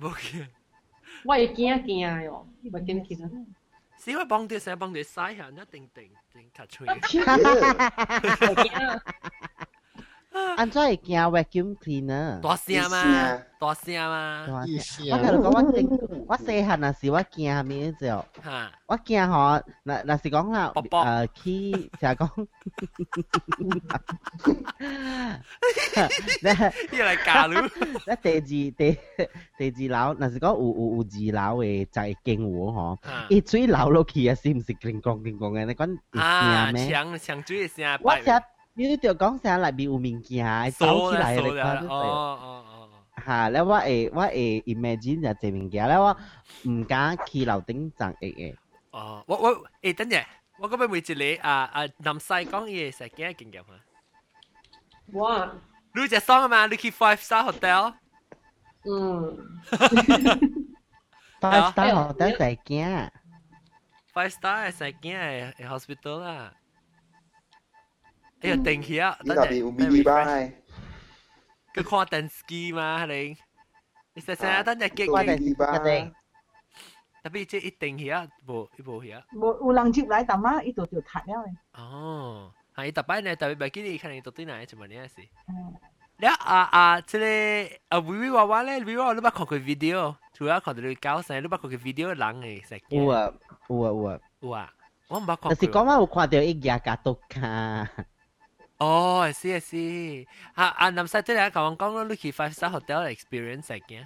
冇惊。我系惊惊哟，vacuum cleaner。只可以帮啲成日帮啲晒下，一定定定 catch 佢。 安怎会惊 vacuum cleaner？大声嘛，大声嘛。我同你讲，我正我细汉那时我惊咩就，我惊嗬，嗱嗱是讲啦，诶去成日讲，你嚟教你。咧第二第第二楼，嗱是讲有有有二楼嘅就系劲喎嗬，伊水流落去啊，是唔是叮咣叮咣嘅？你讲啊，墙墙水 嘅声。我成你就讲成内面有物件，走起来你看到哦哦哦。吓！咧我会我会 imagine 就只物件咧，我唔敢去楼顶站嘅。哦，我我诶等阵，我嗰边会一个啊啊南西讲嘢成几经验啊？哇！你只爽啊嘛？你去 five star hotel？嗯。five star hotel 就系惊。 five star 系成惊系 hospital 啦。 你就定期啊，等陣有 mini bar 佢 call 定 ski 嘛，你你實成日等陣激嘅，特別即一定去啊，無一無去啊，無有人接來，但嘛伊度就塌了誒。哦，係特別呢，特別唔記得，可能到底哪一隻問題是。你啊啊，即係啊，Vivi 娃娃咧，Vivi 娃娃你捌看佢 video，主要看到你搞成，你捌看佢 video 人誒，食。有啊，有啊，有啊，有啊，我唔捌看。但是講話有看到伊家家都卡。Oh, I see, I see. À, à, nằm sai thế này, cậu con nó lúc khi five star hotel experience này kìa.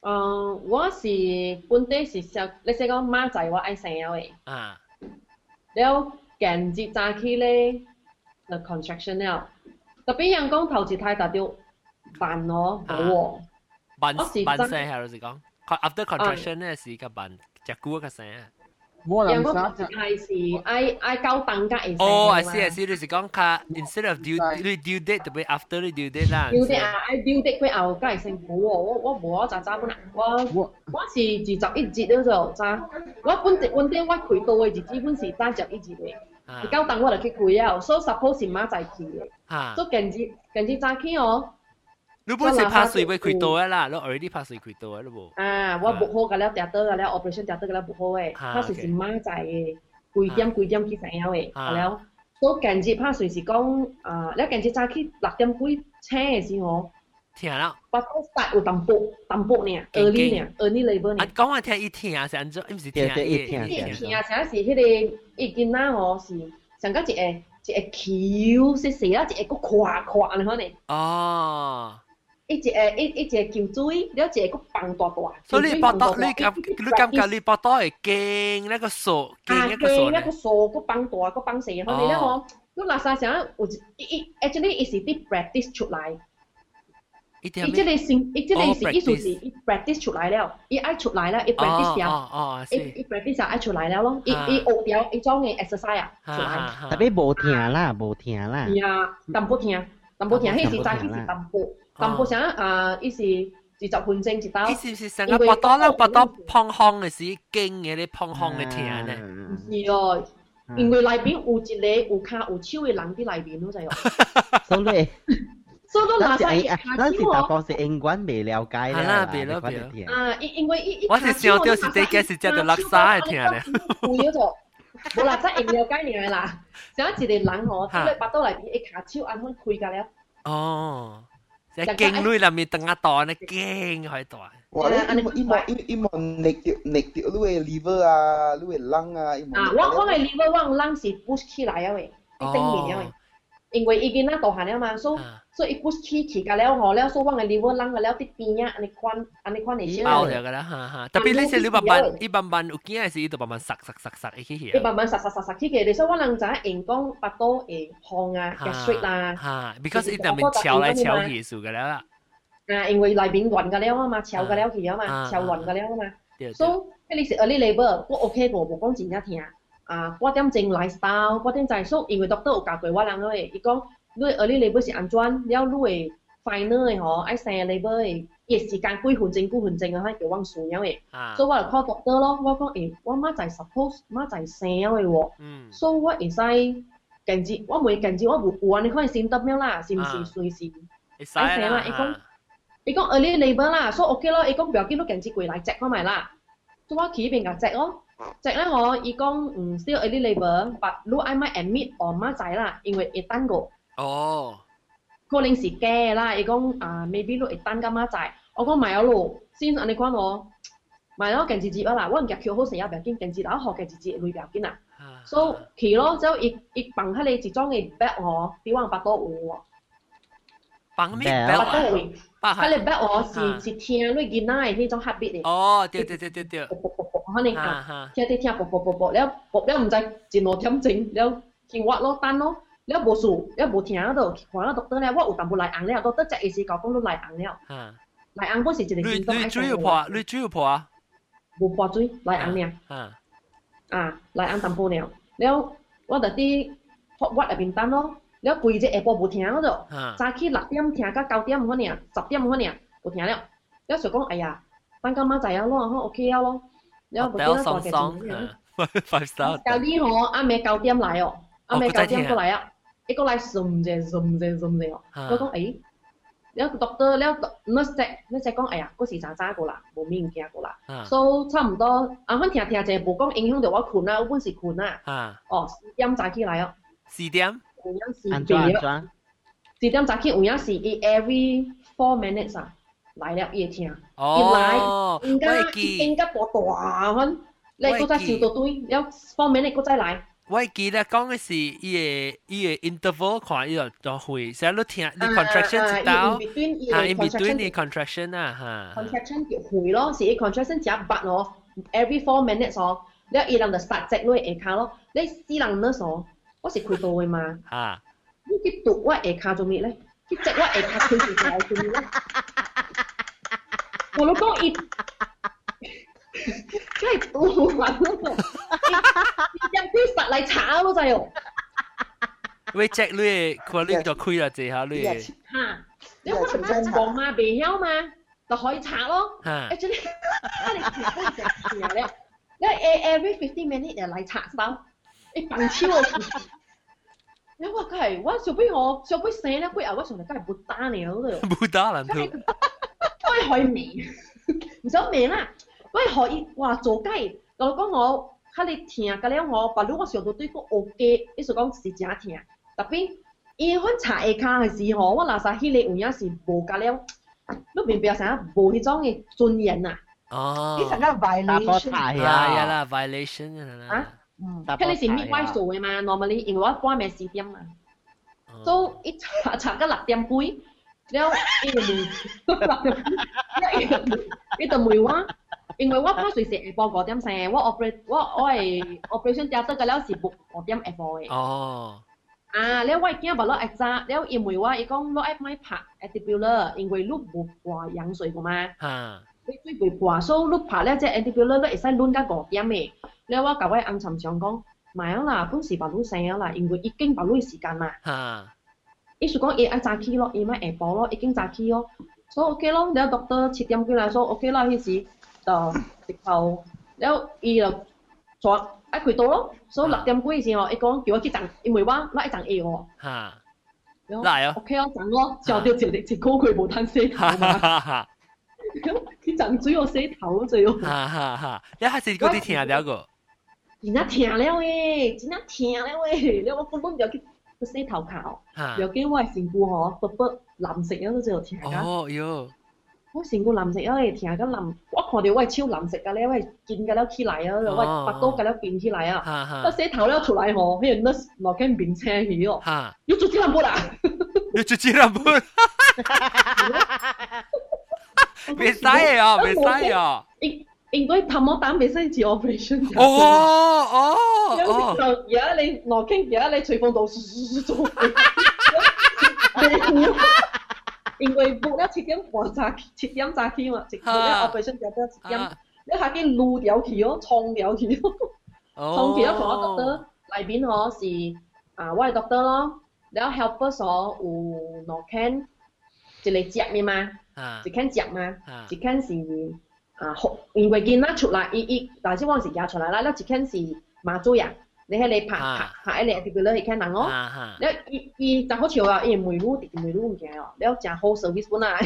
Ờ, tôi à. là bản địa à. là sao, 你識講媽仔我愛生嘅。啊。了，近日早起咧，就 construction 了。特別人講頭一太大條，辦咯，冇。辦辦生係咪是講？After construction 咧是個辦，只股個生啊。講頭一太是愛愛交等價嘅。哦，I see I see，你是講卡 instead of due 你 due date 特別 after 你 due date 啦。due date 啊，，I due date 佢後梗係成冇喎，我我冇我咋咋本啊，我。我是二十一節嗰度咋，我本本本地我開到嘅就基本是揸十一節嘅。交等我就去攰啊，所以 suppose 是馬仔去嘅，所以近日近日早起哦。你本身拍水會開到嘅啦，你 already 拍水開到嘅咯喎。啊，我 book 好嘅了，嗲得嘅了，operation 嗲得嘅了 book 好诶，拍水是馬仔嘅，幾點幾點去成了嘅，係了。所以近日拍水是讲啊，你近日早起六點幾醒嘅時候。聽啦，不過實有淡薄淡薄呢，early 呢，early level 呢。啊，講話聽一聽是安怎？唔是聽一聽。一聽啊，成是迄個一見啦，我是上個一個一個橋細細啦，一個個垮垮安尼可能。哦。一一个一一个桥水，了一个放大大。所以你报道你感你感觉你报道系惊那个数，惊那个数。那个数个放大个放细，可能咧我，你嗱晒成有一一 actually 伊是啲 practice 出来。伊即个先，伊即个是意思是伊 practice 出来了，伊爱出来了，伊 practice 了，伊伊 practice 爱出来了咯，伊伊学掉伊种嘅 exercise 啊出来。特别无听啦，无听啦。系啊，淡薄听，淡薄听，迄时早起是淡薄， 淡薄啥啊？伊是二十分钟一道。伊是唔是成个拔刀啦？拔刀碰空嘅时惊嘅，你碰空嘅听咧。是哦，因为内边有一个有骹有手嘅人喺内边咯，就系。所以。所以嗱，系嗰时答案是英文未了解啦，系啦，别啦别啦。啊，因因为伊我是想到是这个是只到垃圾嚟听咧。会嗰个，冇啦，真系了解你啦。上一次你冷我，即系八刀嚟边，一卡超啱开开㗎了。哦， 即系惊女入面等下档咧，惊喺度啊！哇！你伊莫伊伊莫逆掉逆掉你嘅 liver 啊，你嘅 lung 啊，啊，我我嘅 liver 我 lung 是 push 起来啊喂，一定面啊喂， 因为已经那大汉了嘛，所以。所以 push 起起㗎了吼，了所往嘅 liver 啷嘅了啲边啊，安尼款安尼款嚟先。包咗㗎啦，哈哈。特别你是你慢慢，你慢慢有见系是伊度慢慢塞塞塞塞起去。你慢慢塞塞塞塞起去，你所以我能就系人讲巴多诶烘啊，gastric 啦。吓，because 伊入面敲来敲去数㗎啦。啊，因为内边晕㗎了啊嘛，敲㗎了去啊嘛，敲晕㗎了啊嘛。所以你是 early labour，我 OK 个，无讲真正听。 啊，八點鐘 lifestyle，八點在數，因為 doctor 有教過我人嘅，伊講。你 early labor 是安怎？了你誒 final 誒吼，愛生 labor 誒，亦時間幾分鐘幾分鐘啊，喺叫我算了誒。所以我就 call doctor 咯，我講誒，我媽在 suppose 媽在生嘅喎。嗯。所以我會使近日，我每近日我有有安尼可能先得咩啦，是毋是隨時愛生啦？伊講伊講 early 啦，所以 OK 咯。伊講不要緊，你近日過來 check 啦。所以我去邊個 check 咯？check 咧我伊讲唔 still early labor，but 你爱买 admit 我妈仔啦，因为会等个。哦，可能是假啦，伊讲啊，maybe 你会等咁仔在，我讲买咗咯，先安尼讲我，买咗近几节啦，我唔夹 Q 好成日唔要紧，近节啦，学近几节会唔要紧啊，所以去咯，之后一一放喺 你一种嘅 bag 哦，比往百多有喎，放咩 bag 百多位，喺你 bag 哦是是听你囡仔嘅呢种 habit 嚟，哦，对对对对对，可能啊，听听听，啵啵啵啵，了啵了唔知前路点整，了听我咯单咯。你无数，你无听到，看到 doctor 咧，我有淡薄来红了，doctor 只意思讲讲都来红了。嗯。来红本是一个症状。你你水有破，你水有破啊？无破水，来红了。嗯。啊，来红淡薄了，了我就啲学屈入边等咯， 了，规日下晡无听咯，早起六点听到九点咾尔，十点咾尔，无听了。了想讲，哎呀，等到明仔啊咯，好 O K 了咯。了放松，嗯，five five。吼，阿妹九点来哦，阿妹九点过来啊，一个来松下，松下，松下哦。我讲哎，了读你了，了那则那则讲，哎呀，个时阵听过啦，无咩人听过啦。So 差唔多，阿满听听就无讲影响到我困啊，我本是困啊。啊。哦，四点早起来哦。四点。有影是八，四点早起有影是 every four minutes 啊，来了伊会听，伊来，应该应该播大款，你嗰再收到对，了 four minutes 嗰再来。我记得讲嘅是伊个伊个 interval 看伊就就会，成日都听你 contraction 知道，啊 in between 你 contraction 啊吓。contraction 叫会咯，是 contraction 只八咯，every four minutes 哦，你伊人就 start 只落下骹咯，你四人那时 我是开刀嘅嘛，啊，你去读我下骹做咩咧？去只我下骹开住条做咩咧？我老公伊。真系好烦咯！入啲实嚟炒咯就系。喂，check 你，佢呢就开啦，借下你。吓！你可能佢讲嘛，未晓嘛，就可以拆咯。吓！actually，你你你你 every fifty minute 就嚟拆手， 你笨超啊！你话佢系我小妹我小妹醒咧，佢又我上嚟梗系冇打你嗰度。冇打人佢。都可以明，唔想明啦。我可以哇做鸡，我讲我哈你听㗎了我，把如我上到对个 OK，意思讲是真听，特别伊款查下卡嘅时候，我嗱晒迄个有影是无㗎了，你明白啥？无迄种嘅尊严啊！哦，呢个 violation 系啊，系啦，violation 啊，嗯， 佢哋是 midwife 做嘅嘛，normally 因为我关咩四点嘛，所以一查查到六点半，了伊就问，伊就问我。因为我怕随时下晡五点生，我 operate 我我系 operation theatre 嘅了是六五点下晡嘅。哦。啊，了我惊把落一扎，了因为我伊讲落一买拍 antibular，因为你冇挂羊水个嘛。吓。你最会挂，所以你拍咧即 antibular 你会使轮到五点嘅。 了我甲我暗沉上讲，买啊啦，本时把你生啊啦，因为已经把你时间啦。吓。意思讲伊爱早起咯，伊咪下晡咯，已经早起咯，所以 OK 咯，了 doctor 七点几来说 OK 啦，迄时。就直头，了伊就坐一佢到咯，所以六点几时哦，伊讲叫我去站，因为我拉一站 A 喎。吓。来啊！OK 咯，站咯，之后就直直直高佢冇摊洗头嘛。佢站水我洗头最好。哈哈哈！你还是嗰啲听了个。 真正疼了喂，真正疼了喂，你我根本就去去洗头壳哦，又叫我身躯吼，白白蓝色了都就疼噶。哦哟，我成躯蓝色？了停，疼噶蓝，我看到我超蓝色噶你，我筋噶了起来啊，我巴高噶了变起来啊，我洗头了出来吼，迄那老天变青去 哦，又做几两步啦，又做几两步，未使诶哦，未使哦。应该头毛胆未使做 operation。哦哦哦！而家你落倾，而家你随风度做。因为冇了七点半早起，七点早起嘛，直到了 operation 就到七点，你下边撸掉去哦，冲掉去哦，冲掉同我 doctor 内边哦是啊，我系 doctor 咯，然后 helper 所有两间，一个接嘅嘛，一间接嘛，一间是 啊，袁國健啦出來，伊伊，頭先我是行出來啦，那一看是馬祖人，你喺你拍拍拍一嚟，特別你去看人哦，你伊伊但好笑啊，伊梅魯直直梅魯唔驚哦，你要真好 service 本來，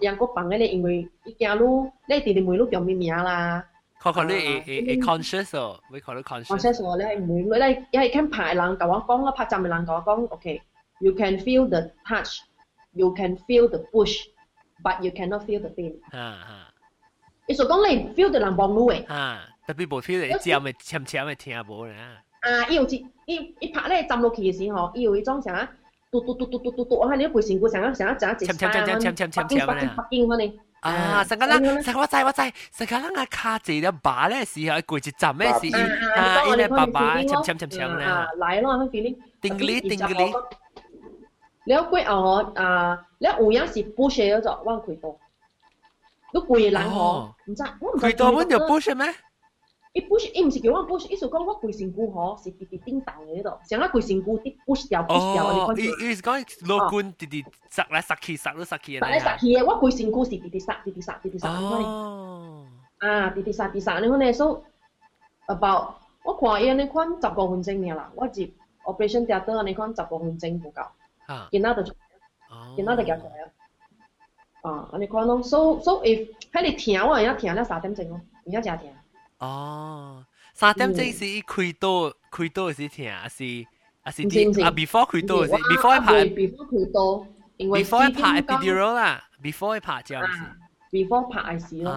人個幫嘅你，因為伊行路，你直直梅魯叫咩名啦？可能你會會會 conscious 哦，會可能 conscious。conscious 哦，你係梅魯，你你係看拍人甲我講啦，拍站嘅人甲我講，OK，you can feel the touch，you can feel the push，but you cannot feel the pain。啊啊。伊所讲你 feel 到人帮路诶。吓，特别冇 feel 到，只有咪浅浅咪听无咧。啊！伊有一伊伊拍咧站落去嘅时候，伊有迄种啥，嘟嘟嘟嘟嘟嘟嘟，我睇你背成句成啊成啊成啊一插啊，插插插插北京北京嗰啲。啊！成个人，成个我知我知，成个人啊卡住了把咧时候，攰住站咩事？啊！伊咧爸爸插插插插咧。啊！来咯，嗰 feeling。定嗰啲定嗰啲。了过后啊，了有影是 push 嗰种，我开到。 你攰人嗬，唔知我唔知。开到本就 push 咩？伊 push，伊毋是叫我 push，意思讲我规身躯吼是直直叮当嘅迄度，像我规身躯啲 push 掉 push 掉，你看。伊伊是讲老棍直直塞来塞去，塞来塞去。塞来塞去嘅，我规身躯是直直塞，直直塞，直直塞。哦。啊，直直塞，直塞，你看呢，so about 我看伊安尼款十五分钟尔啦，我入 operation theatre 安尼款十五分钟唔够。啊。今仔就出，今仔就夹出来 啊，咁你讲咯，所以所以诶，喺你听话要听到三点钟，你要加听。哦，三点钟是开多开多时听，还是还是啲啊？before 开多，before 拍 before 开多，因为之前讲啦，before 拍即系，before 拍系咯，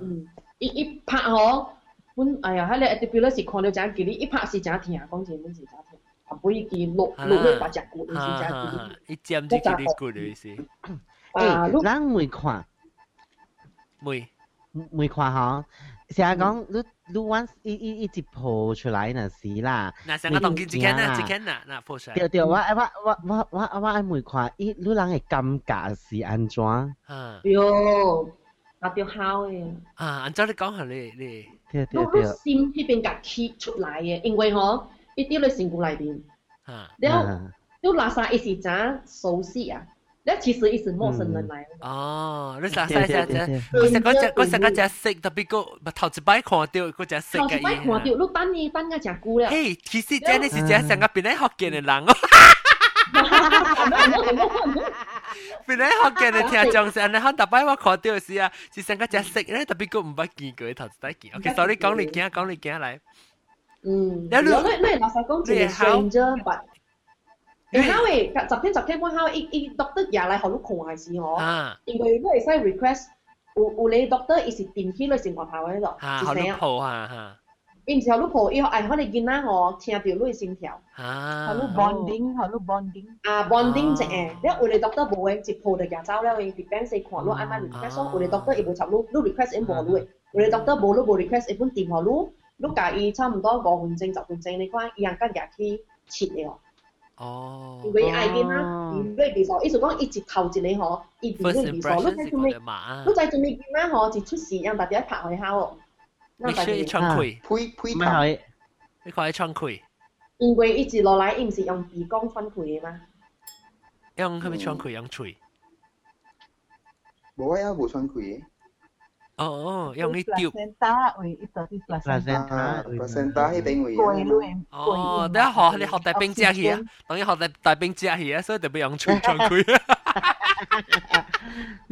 嗯，一一拍嗬，本哎呀，喺你 adjustment 是看了有一距离，一拍是真听，讲真本事真听，唔会见落落去把脚攰，以前真攰，一接唔知几多攰嘅事。誒，咱每看，每每看吼，成日講你你揾一一一直抱出来那是啦，那成個當見一間啊，一間啊，那抱出來。對對，我我我我我我愛每看，伊你人嘅感覺是安怎？啊，喲，那就好嘅。啊，按照你講下你你。對對對。你心迄邊夾起出来嘅，因为吼，一掉你身骨內邊，啊，然后，你垃圾一時陣熟悉啊。咧其实伊是陌生人嚟。哦，你实实实实，我实嗰只我实嗰只色，特别个头一摆看到嗰只色嘅。头一摆看到，你等你等个只久了。嘿，其实真系是只成个边咧学嘅人哦。边咧学嘅人听众先，你看特摆我看到是啊，是成个只色咧，特别个唔捌见过头一摆见。OK，sorry，讲你惊，讲你惊嚟。嗯，你你你老实讲，系 stranger but。 然后诶，昨天昨天我考一一 doctor 也来学你看还是嗬，因为我会使 request 有有你 doctor 伊是定期嚟生活头喺度，系先啊，吓吓。伊唔是学你抱，伊学诶，可能囡仔嗬听到你心跳，学你 bonding，学你 bonding，啊 bonding 正诶，因为有你 doctor 无诶，一抱就行走了，因 depend 谁看你爱乜 request，有你 doctor 伊无插你，你 request 伊无你，有你 doctor 无你无 request 伊本电话你，你介意差唔多五分钟十分钟，你看伊人家入去切嘅 哦，因为爱囡啦，因为比如意思讲，一直头一年吼，一直念，比如说咩？咩？佢就做咩吼，就出事让大家拍开下。哦，那，但系，但系，但系，你讲诶，穿开，因为一直落来，伊毋是用鼻公穿开嘅吗？诶，毋，咪穿开？用锤，无诶，无穿开。哦哦，用呢条。placenta 为一个啲 placenta，placenta 迄边位。哦，你学你学大兵食去啊，当然学大大兵食去啊，所以特别用喙长开。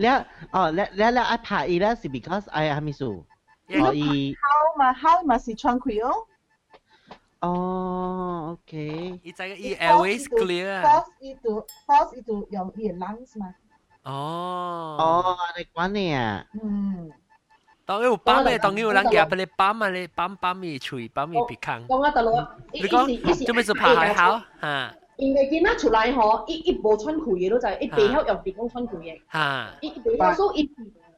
แล้วอ๋อแล้วแล้วแล้วไอ้ผ่าอีแล้วสิ because ไอ้ฮามิสุอ๋ออี how มา how มาสิช่องคุยอ๋ออ๋อโอเคอีใจก็อี airways clear force อีตั ว force อีตัว用อี lungs 嘛哦哦你讲เนี่ยอืม当然有ปั๊咩，当然有人夹俾你ปั๊啊，你ปั๊ปั๊咪喙，ปั๊咪鼻孔。讲啊，大佬，你讲做咩做拍海口吓？因为见得出来嗬，一一无穿裤嘅都就系一鼻口用鼻孔穿裤嘅。吓！一鼻口所以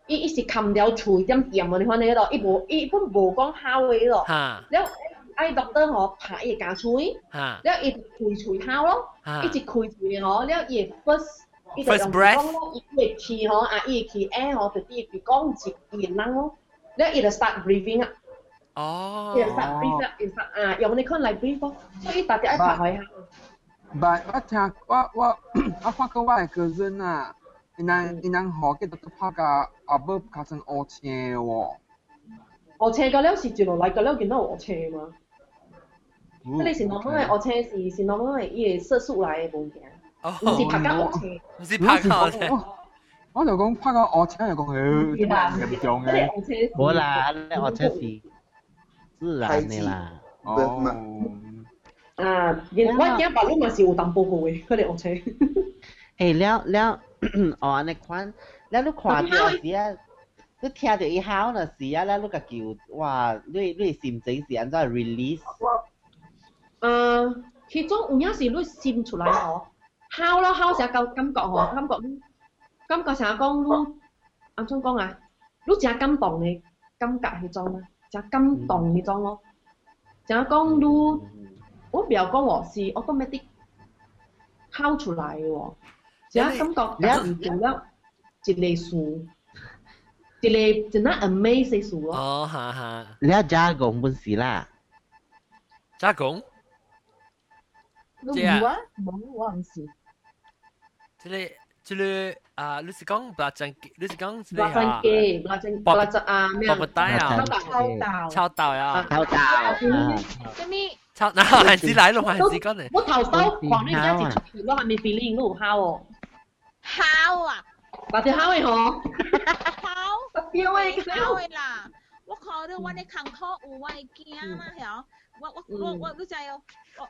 一一是冚掉喙点点啊！你看你嗰度，一无一本无讲口嘅嗰度。吓！แล้วไอ้ด็อกเตอร์嗬ผ่าอีกาชุยแล้วอีคุยชุยเท้า咯อีจิคุยชุย嗬แล้วอี First breath，伊个气吼啊，伊个气 air 吼，就啲佢講一件人咯，咧伊就 start breathing 啊。哦。伊就 start breathing 啊，伊 start 啊，用你 con 嚟 breathe 咯，所以大家一拍佢啊。But 我聽我我我發覺我嘅 cousin 啊，因人因人學嘅都拍個阿伯卡成學車喎。學車嘅咧是轉落嚟嘅咧，見到學車嘛？即係你是 normal 嘅學車是是 normal 嘅，伊係色素嚟嘅物件。唔是拍緊我車，唔是拍緊我車。我就講拍緊我車，又講佢點解咁重嘅？冇啦，我車是自然嘅啦。哦。啊，我而家白佬咪是有淡薄個嘅，佢哋我車。誒，了了，哦，安尼款，了你看到時啊，你聽到伊哮那時啊，了你個叫哇，你你心情是安怎 release？嗯，其中有影是你心出來哦。喊咯敲成個感覺嗬，感覺。感覺成日講你安怎講啊？你真感動嘅感覺迄種啊，真感動迄種咯。成日講你，我唔要講我，是 automatic 敲出來嘅喎。成日感覺你做咗一個數，一個真係 amaze 嘅數咯。哦，哈哈。你加工本事啦？加工？你唔啊？冇，我唔是。即系。即系啊，你是讲白酱，你是讲白酱鸡，白酱白酱啊咩？白带啊，臭豆，臭豆啊，臭豆，咁咪臭，嗱系指奶咯，系指讲嚟。我头收狂呢家节出片咯，系咪 feeling 都好烤喎？烤啊！ 八条烤嘅嗬，烤，标嘅烤嘅啦。我看到我啲坑口有我嘅惊嘛，系我我我我你知哦，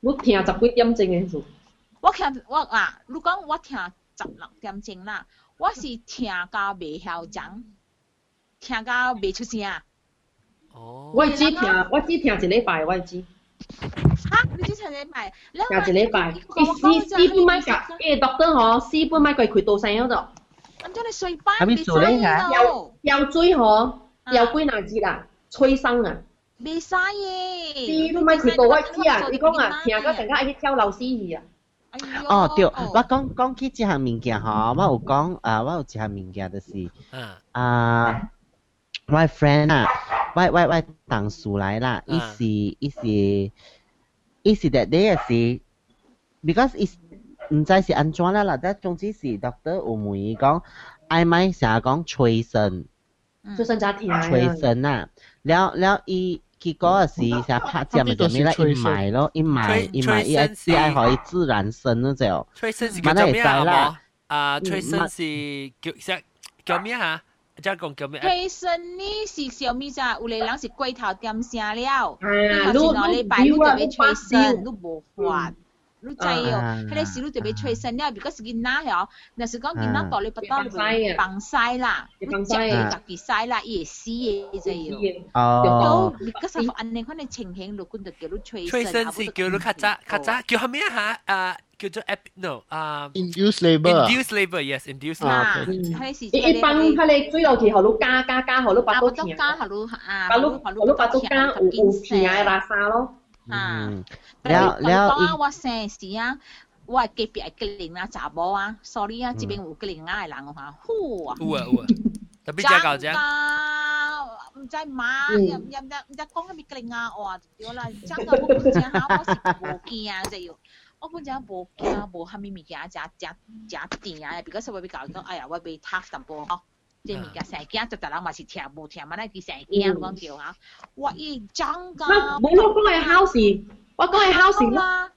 我听十幾點正嘅數。我听我啊，你講我听十六点钟啦，我是听到未曉講。聽到未出声。哦。我只听，我只听一礼拜，我只。哈！你只听一礼拜，听一礼拜。你四四半麥㗎，誒，doctor 嗬，四半麥佢開到聲嗰度。咁即係睡班，你做呢下？又又追嗬，又幾難節啦，催生啊。未使嘅。四半麥佢到我知啊，你講啊，聽到陣間愛去去啊。哦，對，我講講起一項物件吼，我有讲啊，我有一項物件就是，啊。我 friend 啊，我我我同事来啦，伊是伊是伊是 that day 是，because 伊唔知是安怎啦啦，但总之是 doctor 有問伊講，愛咪成日講催生，催生家庭，催生啊，了了伊结果是啥？拍下咪就咪一买咯，一买一买，一下一下可以自然生那着。买那也栽啦。啊，催生是叫啥？叫咩哈？再讲叫咩？催生呢是小米仔，有你人是龟头点生了，然后你白路就别催生，你无法。你知哦，迄个时你特别催生了，because 囡仔嗬，若是讲囡仔大你不当放晒啦，你食佢家己晒啦，伊会死嘅啫哟。哦。你嗰时安尼款嘅情形，如果就叫你催生。催生是叫你较早较早叫咩吓？啊。叫做 ep no 啊、uh,，induce labour，induce labour，yes，induce labour。一般佢哋追落去，后路加加加，后路八都甜，加后路啊，后路后路八都加有有甜嘅拉沙咯。 啊，了了，講我生時啊，我係隔壁嘅鄰啊查某啊，sorry 啊，這邊有個鄰啊嘅人啊，呼啊，有啊有啊，特別加搞啫。唔知馬，又又又又講嗰邊個鄰啊，哇，屌啦，真係我唔知下，我是冇驚就要。我本身無驚無蝦米物件，食食食甜啊，because 我要搞講，哎呀，我被 tough 淡薄吼，这物件成惊，就逐人嘛是听无听嘛，咱去成惊讲叫哈。我一张刚，我我讲的好事，我讲的好事吗？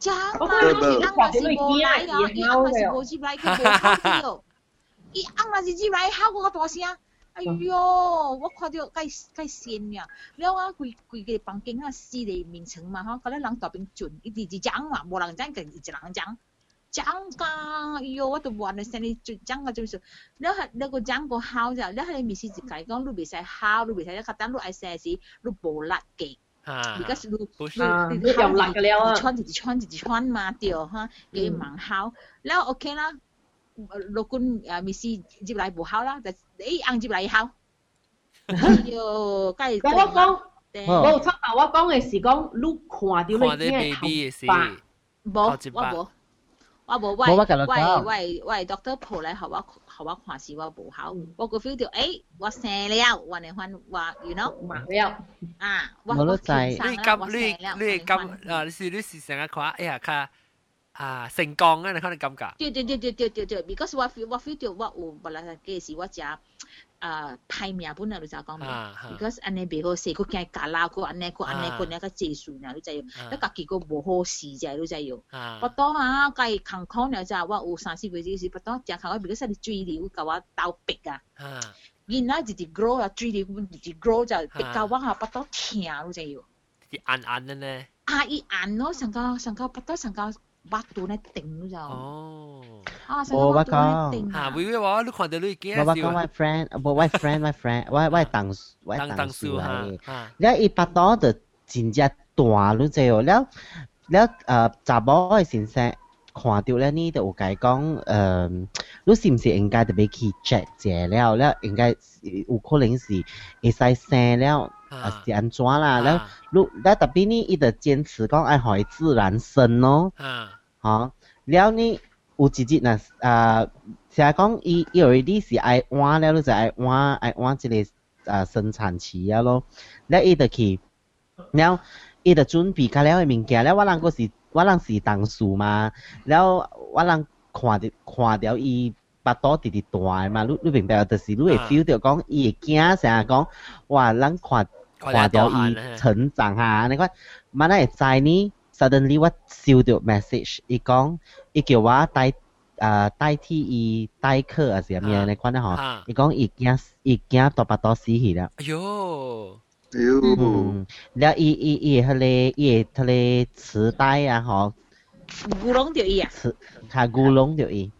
张刚，你阿是无来个，你阿是无进来个，哈哈哈。伊阿妈是进来喊个 大声，哎哟，我看着介介鲜呀！了我规规个房间啊，四个眠床嘛吼，可能人大兵准，一直一张嘛，无人争，跟一人争。讲噶，哎呦，我都唔 understand 你最讲嘅就是，了系了个讲个好咋，了系你咪是自己讲，你未使好，你未使一简单，你爱写时，你无力嘅，而家是你你你有力嘅了啊，穿一穿一穿嘛，对哈，几蛮好，了 OK 啦。六官啊，咪是接嚟唔好啦，就你硬接嚟好。要梗系。我讲，我出头我讲嘅是讲，你看到你嘅头发，冇，我冇， 我冇，喂喂喂喂，doctor 抱嚟学我学我看是我唔好，我个 feel 到，诶，我生了，我嚟翻话，you know，盲了，啊，我我知，你咁你你咁啊，你是你是成日看，哎呀，看。啊，成功啊！你可能感觉。对对对对对对对，because 我 feel 我 feel 到我有本来嘅时我只 啊排名本来就讲咩，because 安尼袂好势，佢惊假啦，佢安尼佢安尼佢那个技术呢，你知要，你家己个无好势啫，你知要。不当啊，计康康呢就我有三四个字是不当，正康我 because 你追流甲我斗逼啊。然后直直 grow 啊，追流直直 grow 就逼到我下不当听，你知要。啲硬硬嘅呢？啊，伊硬咯，上个上个不当上 个。batu na ting就。哦。啊，我我讲。吓，会会话你看到你见。我我讲 my friend，我 my friend my friend，我我同我同事嚟。了伊巴肚就真正大你知哦，了了诶查某嘅先生看到咧呢，就有解讲诶，你是唔是应该特别去 check 者了？了应该有可能是会使生了。 啊是安怎啦？然后如那特别呢，伊直坚持讲爱海自然生咯。啊，好，然后呢，有几日呢？啊，是啊，讲伊伊有一是爱换了，就爱换爱换这个啊生产期啊咯。那伊得去，然后伊得准备佮了个物件，了我啷个是我啷是当数嘛？然后我啷看的看掉伊。巴肚直直大嘛，你你明白？就是你会 feel 到讲，伊会惊啥讲，哇，咱看划掉伊层长哈，你看，马来在呢，suddenly 我收到 message，伊讲伊叫我代啊代替伊代课啊是啊咩你看咧吼，伊讲伊惊伊惊多巴多死去啦。哎哟！嗯，了伊伊伊迄个伊迄个磁带啊吼，古龙着伊啊，磁，卡古龙着伊。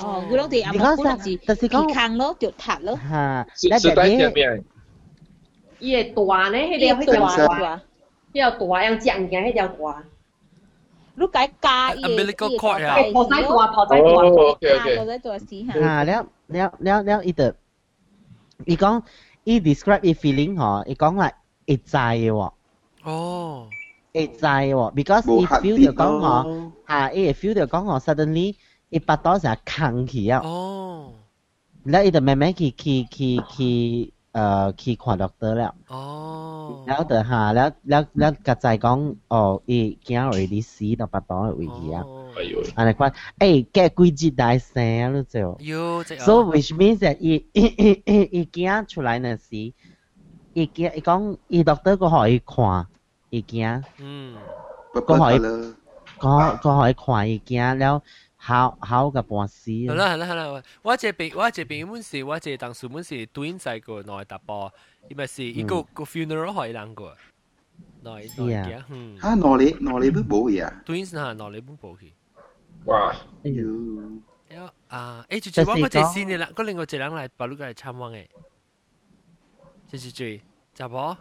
哦，古龙着伊，啊，古龙是，就是讲，健康咯，着读咯。哈，那这边。伊会大呢，迄条迄条大，迄条大样只物件，迄条大。你解加伊，伊跑仔大，跑仔大，跑仔大死下。啊，了了了了，伊的，伊讲，伊 describe 伊 feeling 吼，伊讲 like 会知嘅喎。哦。會知喎，because 伊 feel 就講我，啊，伊 feel 就講我 suddenly 伊巴肚成日空起啊。哦。然後伊就慢慢去去去去。呃去看 doctor 了。哦，แล้ว就吓，แล้วแล้วแล้วกระจาย讲哦，伊惊 already 死到巴肚嘅位置啊！哎呦，安尼讲，诶，隔几日大声啊，你知哦？有，所以 which means that 伊伊伊伊伊惊出来嗰时，伊惊伊讲伊 doctor 个可以看，伊惊，嗯，个可以，个个可以看伊惊了。 考考嘅半死。系啦系啦系啦，我这边我这边本是我这当时本是短细个内特波，因为是一个个 funeral 可以啷个，内内嘅，嗯。啊，内里内里本冇嘢啊。短系内里本冇去。哇！哎呦。有啊，诶，最最我嗰只先嘅啦，嗰另外一人嚟白鹿嚟参观嘅，最最最，就婆。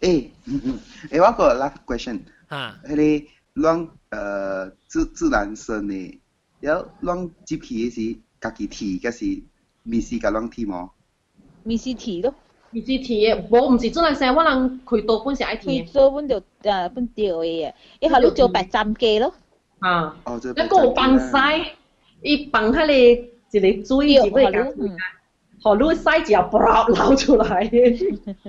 诶，嗯嗯，诶，我个 last question，吓，嗰啲乱诶自自然生嘅。 有啷接起嘅是，家己提嘅是，咪是甲啷提冇？咪是提咯，咪是提嘅，無毋是做嚟聲，我人佢多半是愛提。開刀本就誒半掉嘅，一下你做白針機咯。啊，哦，一個有放曬，一放喺你一個水，一個咁。好，你塞只要爆流出来。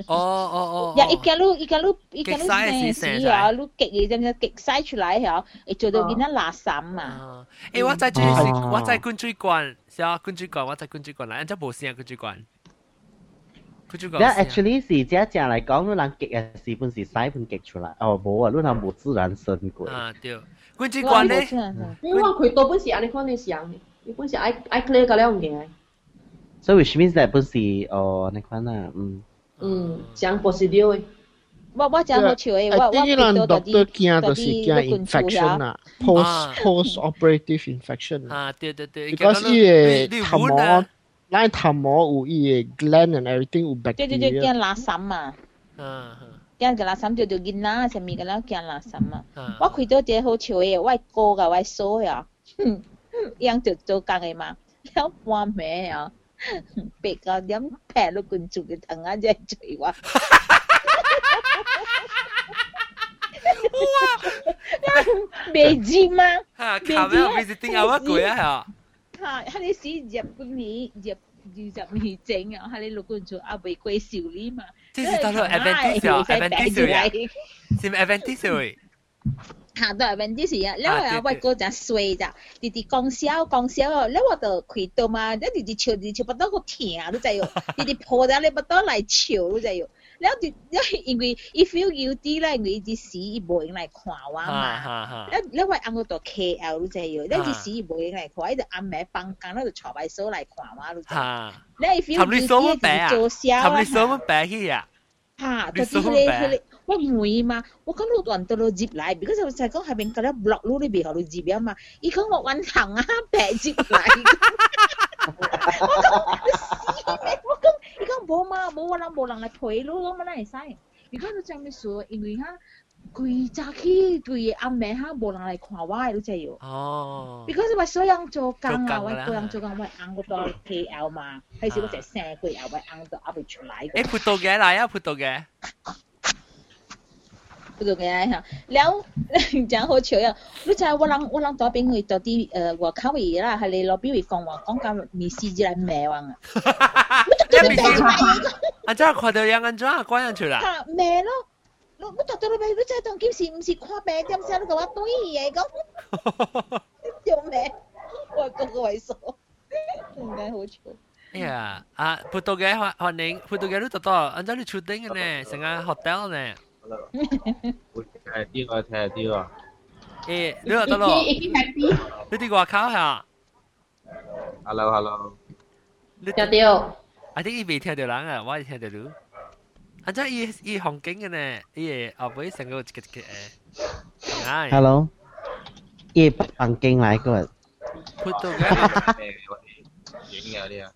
哦哦哦。呀，一间路一间路一间路咩事啊？路极嘢咁样极塞出来吓，会做到见得垃圾嘛。诶，我在最是我在灌水管，是啊，灌水管，我在灌水管啦，人家冇声灌水管。灌水管。那 actually 是这样嚟讲，你人极嘅是本是塞本极出来，哦冇啊，你人冇自然生过。啊对，灌水管咧，因为佢多本是安尼款嘅想，你本是爱爱 clear 个了嘅。 So which means that 不是哦那款呐，嗯。嗯，讲不是丢诶。我我讲好笑诶，我我听到到底到底要滚出啦。infection 啊，post post operative infection 啊，对对对。Because 伊个头毛，那头毛有伊个 gland and everything 有 bacteria。对对对，惊拉什嘛。嗯。惊个拉什就就囡仔，啥物个啦惊拉什嘛。嗯。我看到一个好笑诶，我哥个我嫂呀，样就做工诶嘛，要搬咩啊？別個點劈都罐住嘅藤啊，真係醉話。哇！未知嗎？嚇，靠咩？未是定阿乜鬼啊？嚇！嚇，你死入罐你入入入去整啊！嚇，你六罐住阿未貴少你嘛？即係到咗 advantage 啊！advantage 啊！係咪 advantage？嚇都係 Wendy 時啊，然後我哥就衰咋，弟弟講笑講笑哦，然後我就開刀嘛，然後弟弟笑弟弟笑不到個疼啊，都在喲，弟弟抱到你不到嚟笑都在喲，然後弟因為 if you you 啲咧，因為啲事冇人嚟看我嘛，然後然後我啱個到 KL 都在喲，然後啲事冇人嚟看，一直暗暝放工，然後坐埋手嚟看我都在。然後 if you you 啲做笑啊，做乜白去啊？嚇，就啲你佢哋。我唔会嘛，我讲路段到到接嚟，because 就系讲系边个咧 block 路呢边学到接啊嘛，伊讲我揾行啊，平接嚟。我讲你死咩？我讲伊讲冇嘛，冇我谂冇人嚟陪路，我乜嚟使？如果你真系说，因为哈。佢早起佢暗暝哈无人嚟看我，你知有？哦。because 我所有做工啊，我个人做工，我按嗰个 KL 嘛，系时我成成个月我按到阿未出来。诶，葡萄嘅嚟啊，葡萄嘅。 嗰度嘅吓，了真好笑啊！你就系我谂我谂嗰边去到啲诶外口嘅嘢啦，系你攞边位讲话讲紧面试之嚟咩话啊？你面试，安怎看到样安怎关人出啦？咩咯？我我读到你你真系当件事唔是看病点先，你讲我对嘢讲，做咩？我个个位数，唔系好笑。哎呀，啊，葡萄牙欢欢迎，葡萄牙你多多，按照你出顶嘅呢，成个 hotel 呢。 系啲个睇啲个。诶，你话得咯？你啲外口吓？Hello hello。你听到？I think 伊未听到人啊，我系听到你。按照伊伊红景嘅呢，伊后尾成个一个一个诶。Hello。伊红景来过。葡萄牙。影啊啲啊。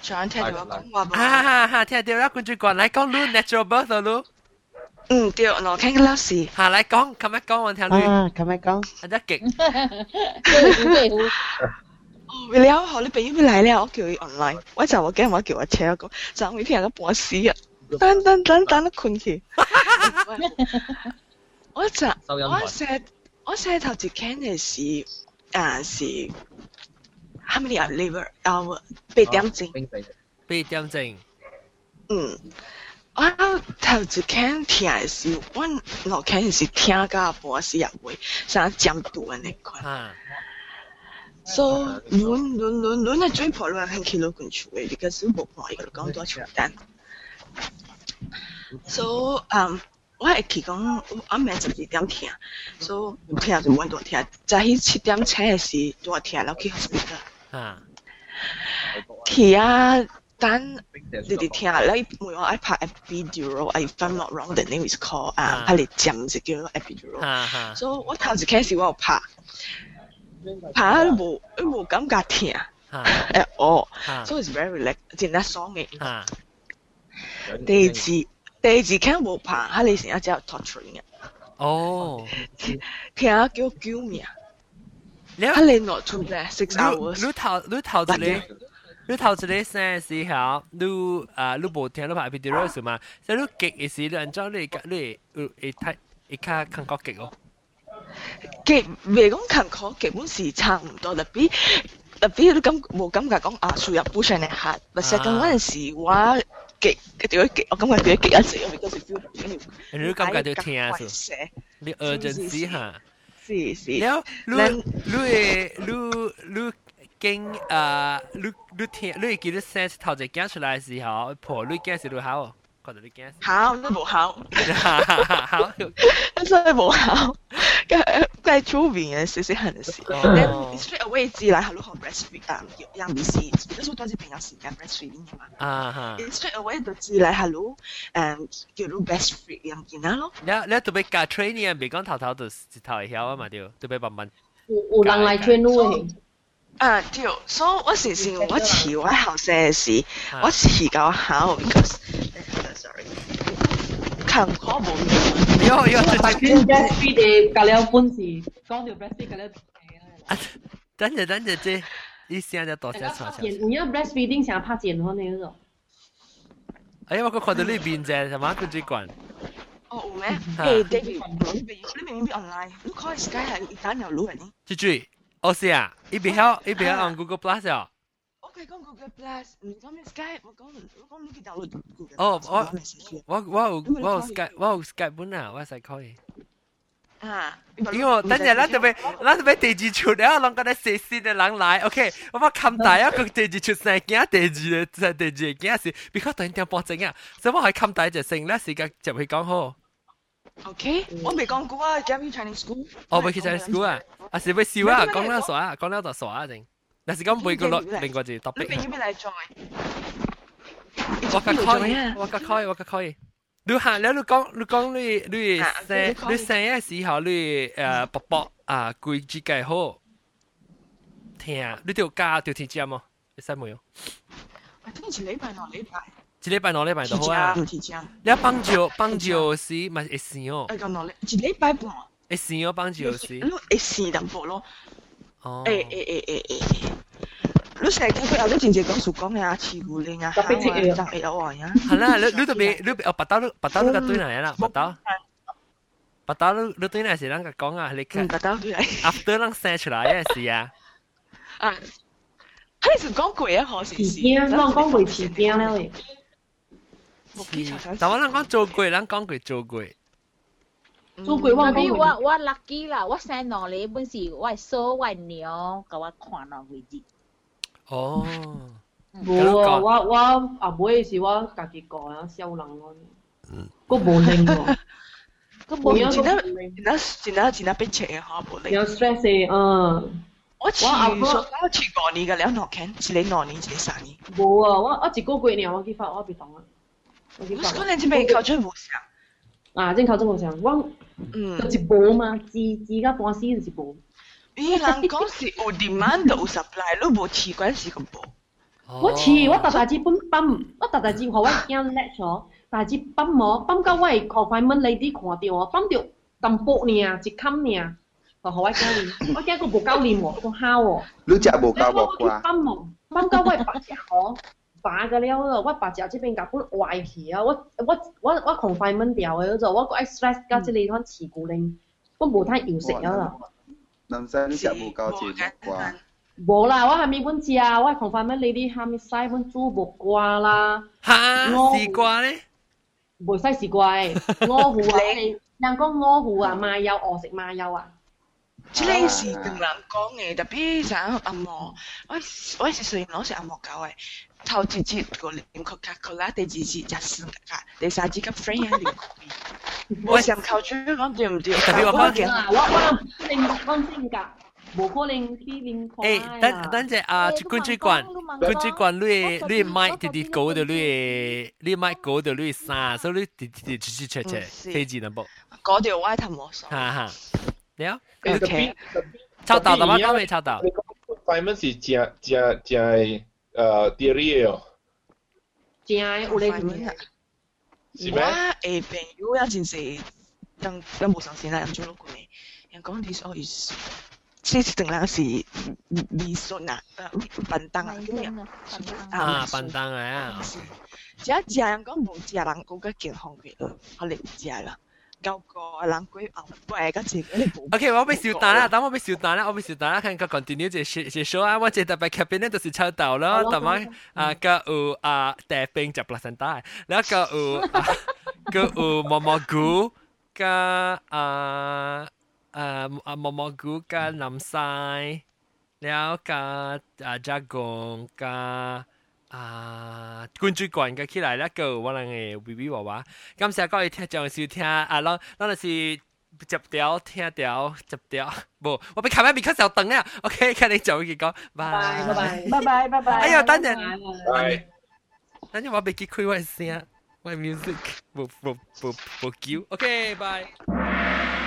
想听到我讲话冇？哈哈哈！听到啦，跟住讲嚟讲 Lu natural birth 咯。 嗯，对，我听个老师。下嚟讲，琴日讲我听你。啊，琴日讲。系得劲。哦，了，好，你朋友嚟了，我叫佢 online，我就我惊我叫我车一个，就每天有个半死啊，等等等等都困去。我就我成我成头就听嘅是啊是。how many are liver hour 八点钟？八点钟。嗯， 我头一天听的是，我老开是听个半士也会像监督那款。啊所以，轮轮轮轮的最破乱很起落滚出的，是无看一个讲多扯淡。所以，嗯，我系提讲我每十二点听，所以听是稳多听，早起七点车的时多听，然后去后边。啊。啊。等你哋聽下，你每我 I 拍 epidural，I if I'm not wrong the name is called 啊，拍嚟針就叫 epidural。所以我頭一開始我有拍，拍冇冇感覺痛，誒哦，所以 is very relax，真係爽嘅。第二次第二次聽冇拍，喺你成日只有 torturing 嘅。哦，聽下叫救命。你你落出嚟 six hours。你頭你頭一個，你头一个生时候，你啊，你无听你拍 video 是嘛？所以你急的时，你按照你你会睇会较感觉急哦。急袂讲坎坷，基本是差唔多，特别特別都感冇感覺講啊，輸入杯上嚟客，或者咁嗰陣時話極條極，我感覺條極一時，因為嗰時 feel 唔到。你都感覺到聽啊，你 urgency 嚇。是是。然後，你你你你。經誒，你你聽，你記得先頭一件出來時候，破你件是你好，覺得你件好，你無好，好，真係無好，佢佢出名嘅少少痕事，then straight away 知啦，如何 breastfeed 啊，有唔是，呢種都係平常時間 breastfeeding 嘅嘛，啊，straight away 就知啦，係如誒叫如 breastfeed 又唔見啦咯，你你特別教 training 唔係講頭頭就頭係曉啊嘛，對，特別慢慢，有有人來 train 你。啊，對，所以我時時我遲我後生時，我遲夠考，because sorry，勤可冇用。有有，係專 breastfeed 嘅隔了本事，講條 breastfeed 隔了。等陣等陣啫，你聲就大聲出嚟。你要 breastfeeding 想拍剪開那個。哎呀，我看到你面啫，係嘛？佢最慣。哦，有咩？誒，David，你明你明明？online，你 call Sky 係打條路人呢？最最。哦是啊，伊边晓伊边晓用 Google Plus 啊。我讲 Google Plus，唔讲咩 Skype，我讲我讲你去 download Google。哦，我我我有我有 Skype，我有 Skype 本啊，我使可以。啊，因为等阵咱特别咱特别第二出了，啷个咧细细的人来，OK，我把看大啊个第二出生囝，第二嘅第二嘅囝是，比较等点半钟啊，所以我系看大只成咧时间就去讲好。 OK，我未讲过啊，Jamie Chinese School。哦，未去 Chinese School 啊，啊是要笑啊，讲了耍啊，讲了就耍啊，正。但是讲每个另另外一个 topic。你边嚟做？我个可以，我个可以，我个可以。你行了，你讲你讲你你生你生嘅时候，你诶卜卜啊，攰自己好。听，你条家条天知冇？你使冇用？我听前礼拜两礼拜。 一礼拜两礼拜都好啊。你帮就帮就时咪会先哦。诶讲两礼，一礼拜半。会先哦，帮就时。你会先淡薄咯。哦。诶诶诶诶诶。你成日听佢有啲前节讲述讲嘅啊，似乎你啊，特别似特别有爱啊。系啦，你你特别你哦，白刀白刀嗰个对嚟啦，白刀。 八刀你你对那是啷个讲啊？你看，八刀对。after 啷生出来嘅是啊。啊，喺时讲过啊，何时时？我讲过时间 啦喂。但我啷講做過，啷講過做過。做過我講我我 lucky 啦，我生落嚟本時我係數我鳥，甲我看落為止。哦。无啊！我我阿妹是我家己個啊，小人我。嗯。個無靈喎。個無靈。真係真係真係真係被切嚇無靈。有 stress 嘅，嗯。我去我前過年嘅兩兩天，是你兩年，是你三年。冇啊！我我一個月呢，我去發我袂當啊。我可能只未靠真無相。啊，真靠真無相，我嗯，就一部嘛，自自家半死就一部。伊人講是有 demand 有 supply，你無奇怪是個部。我似我大大支本泵，我大大支學我驚叻咗，大支泵我泵到我係 confinement lady 看到我泵到咁薄呢，一襟呢，就學我驚練，我驚個無夠練喎，個烤喎。你只無夠薄啩？泵喎，泵到我係白隻河。把个了咯，我把隻這邊夾本壞去啊！我我我我 confinement 掉嘅嗰陣，我個 stress 加之你看持股令，我冇太要食啊啦。南山你食無夠錢啩？冇啦，我係咪本食啊？我係 confinement 你啲係咪西本豬木瓜啦？嚇，絲瓜咧？梅西絲瓜，鵝糊啊！人講我糊啊，麻油我食麻油啊！即係是同人講嘅，特別想按摩，我我是雖然攞食按摩搞嘅。頭一節個零曲卡佢啦，第第三 friend。我想靠住講對唔對？特別我講嘅，我我零講性格，冇可能去零曲。誒，等等陣啊，觀主管，觀主管你你麥直直講到你你麥講到你三，所以你直直直直切切飛字能冇？嗰條歪頭冇錯。哈哈，你好。OK。抄到了嗎？剛未抄到。Simon 是正正正。呃 theory 哦。正有你點啊？是咩？誒朋友有陣時，當當無上線啦，咁做落去，人講啲所謂，即係定係是微信啊，笨蛋啊，啊笨蛋啊！只一隻人講冇隻人講個健康嘅，我哋唔知啦。够个冷鬼牛背嗰次嗰啲。OK，我俾小蛋啦，等我俾小蛋啦，我俾小蛋啦，看个 continue 就系系 show 啊，我即系特别 cabinet 就是抽到咯，同埋啊个有啊大兵就 percent 大，然后个有个有毛毛菇，个啊啊啊毛毛菇个南西，然后个啊 jagung 个。 啊，关注关嘅起来了个我人嘅 V V 娃娃，感谢各位听众收听啊，咱咱就是接掉听掉接掉，无我俾卡咩别较长啊，OK，看你就会讲，拜拜拜拜拜拜拜，哎呀，等阵，等阵我俾佢开我声，我 music 无无无无叫，OK，拜。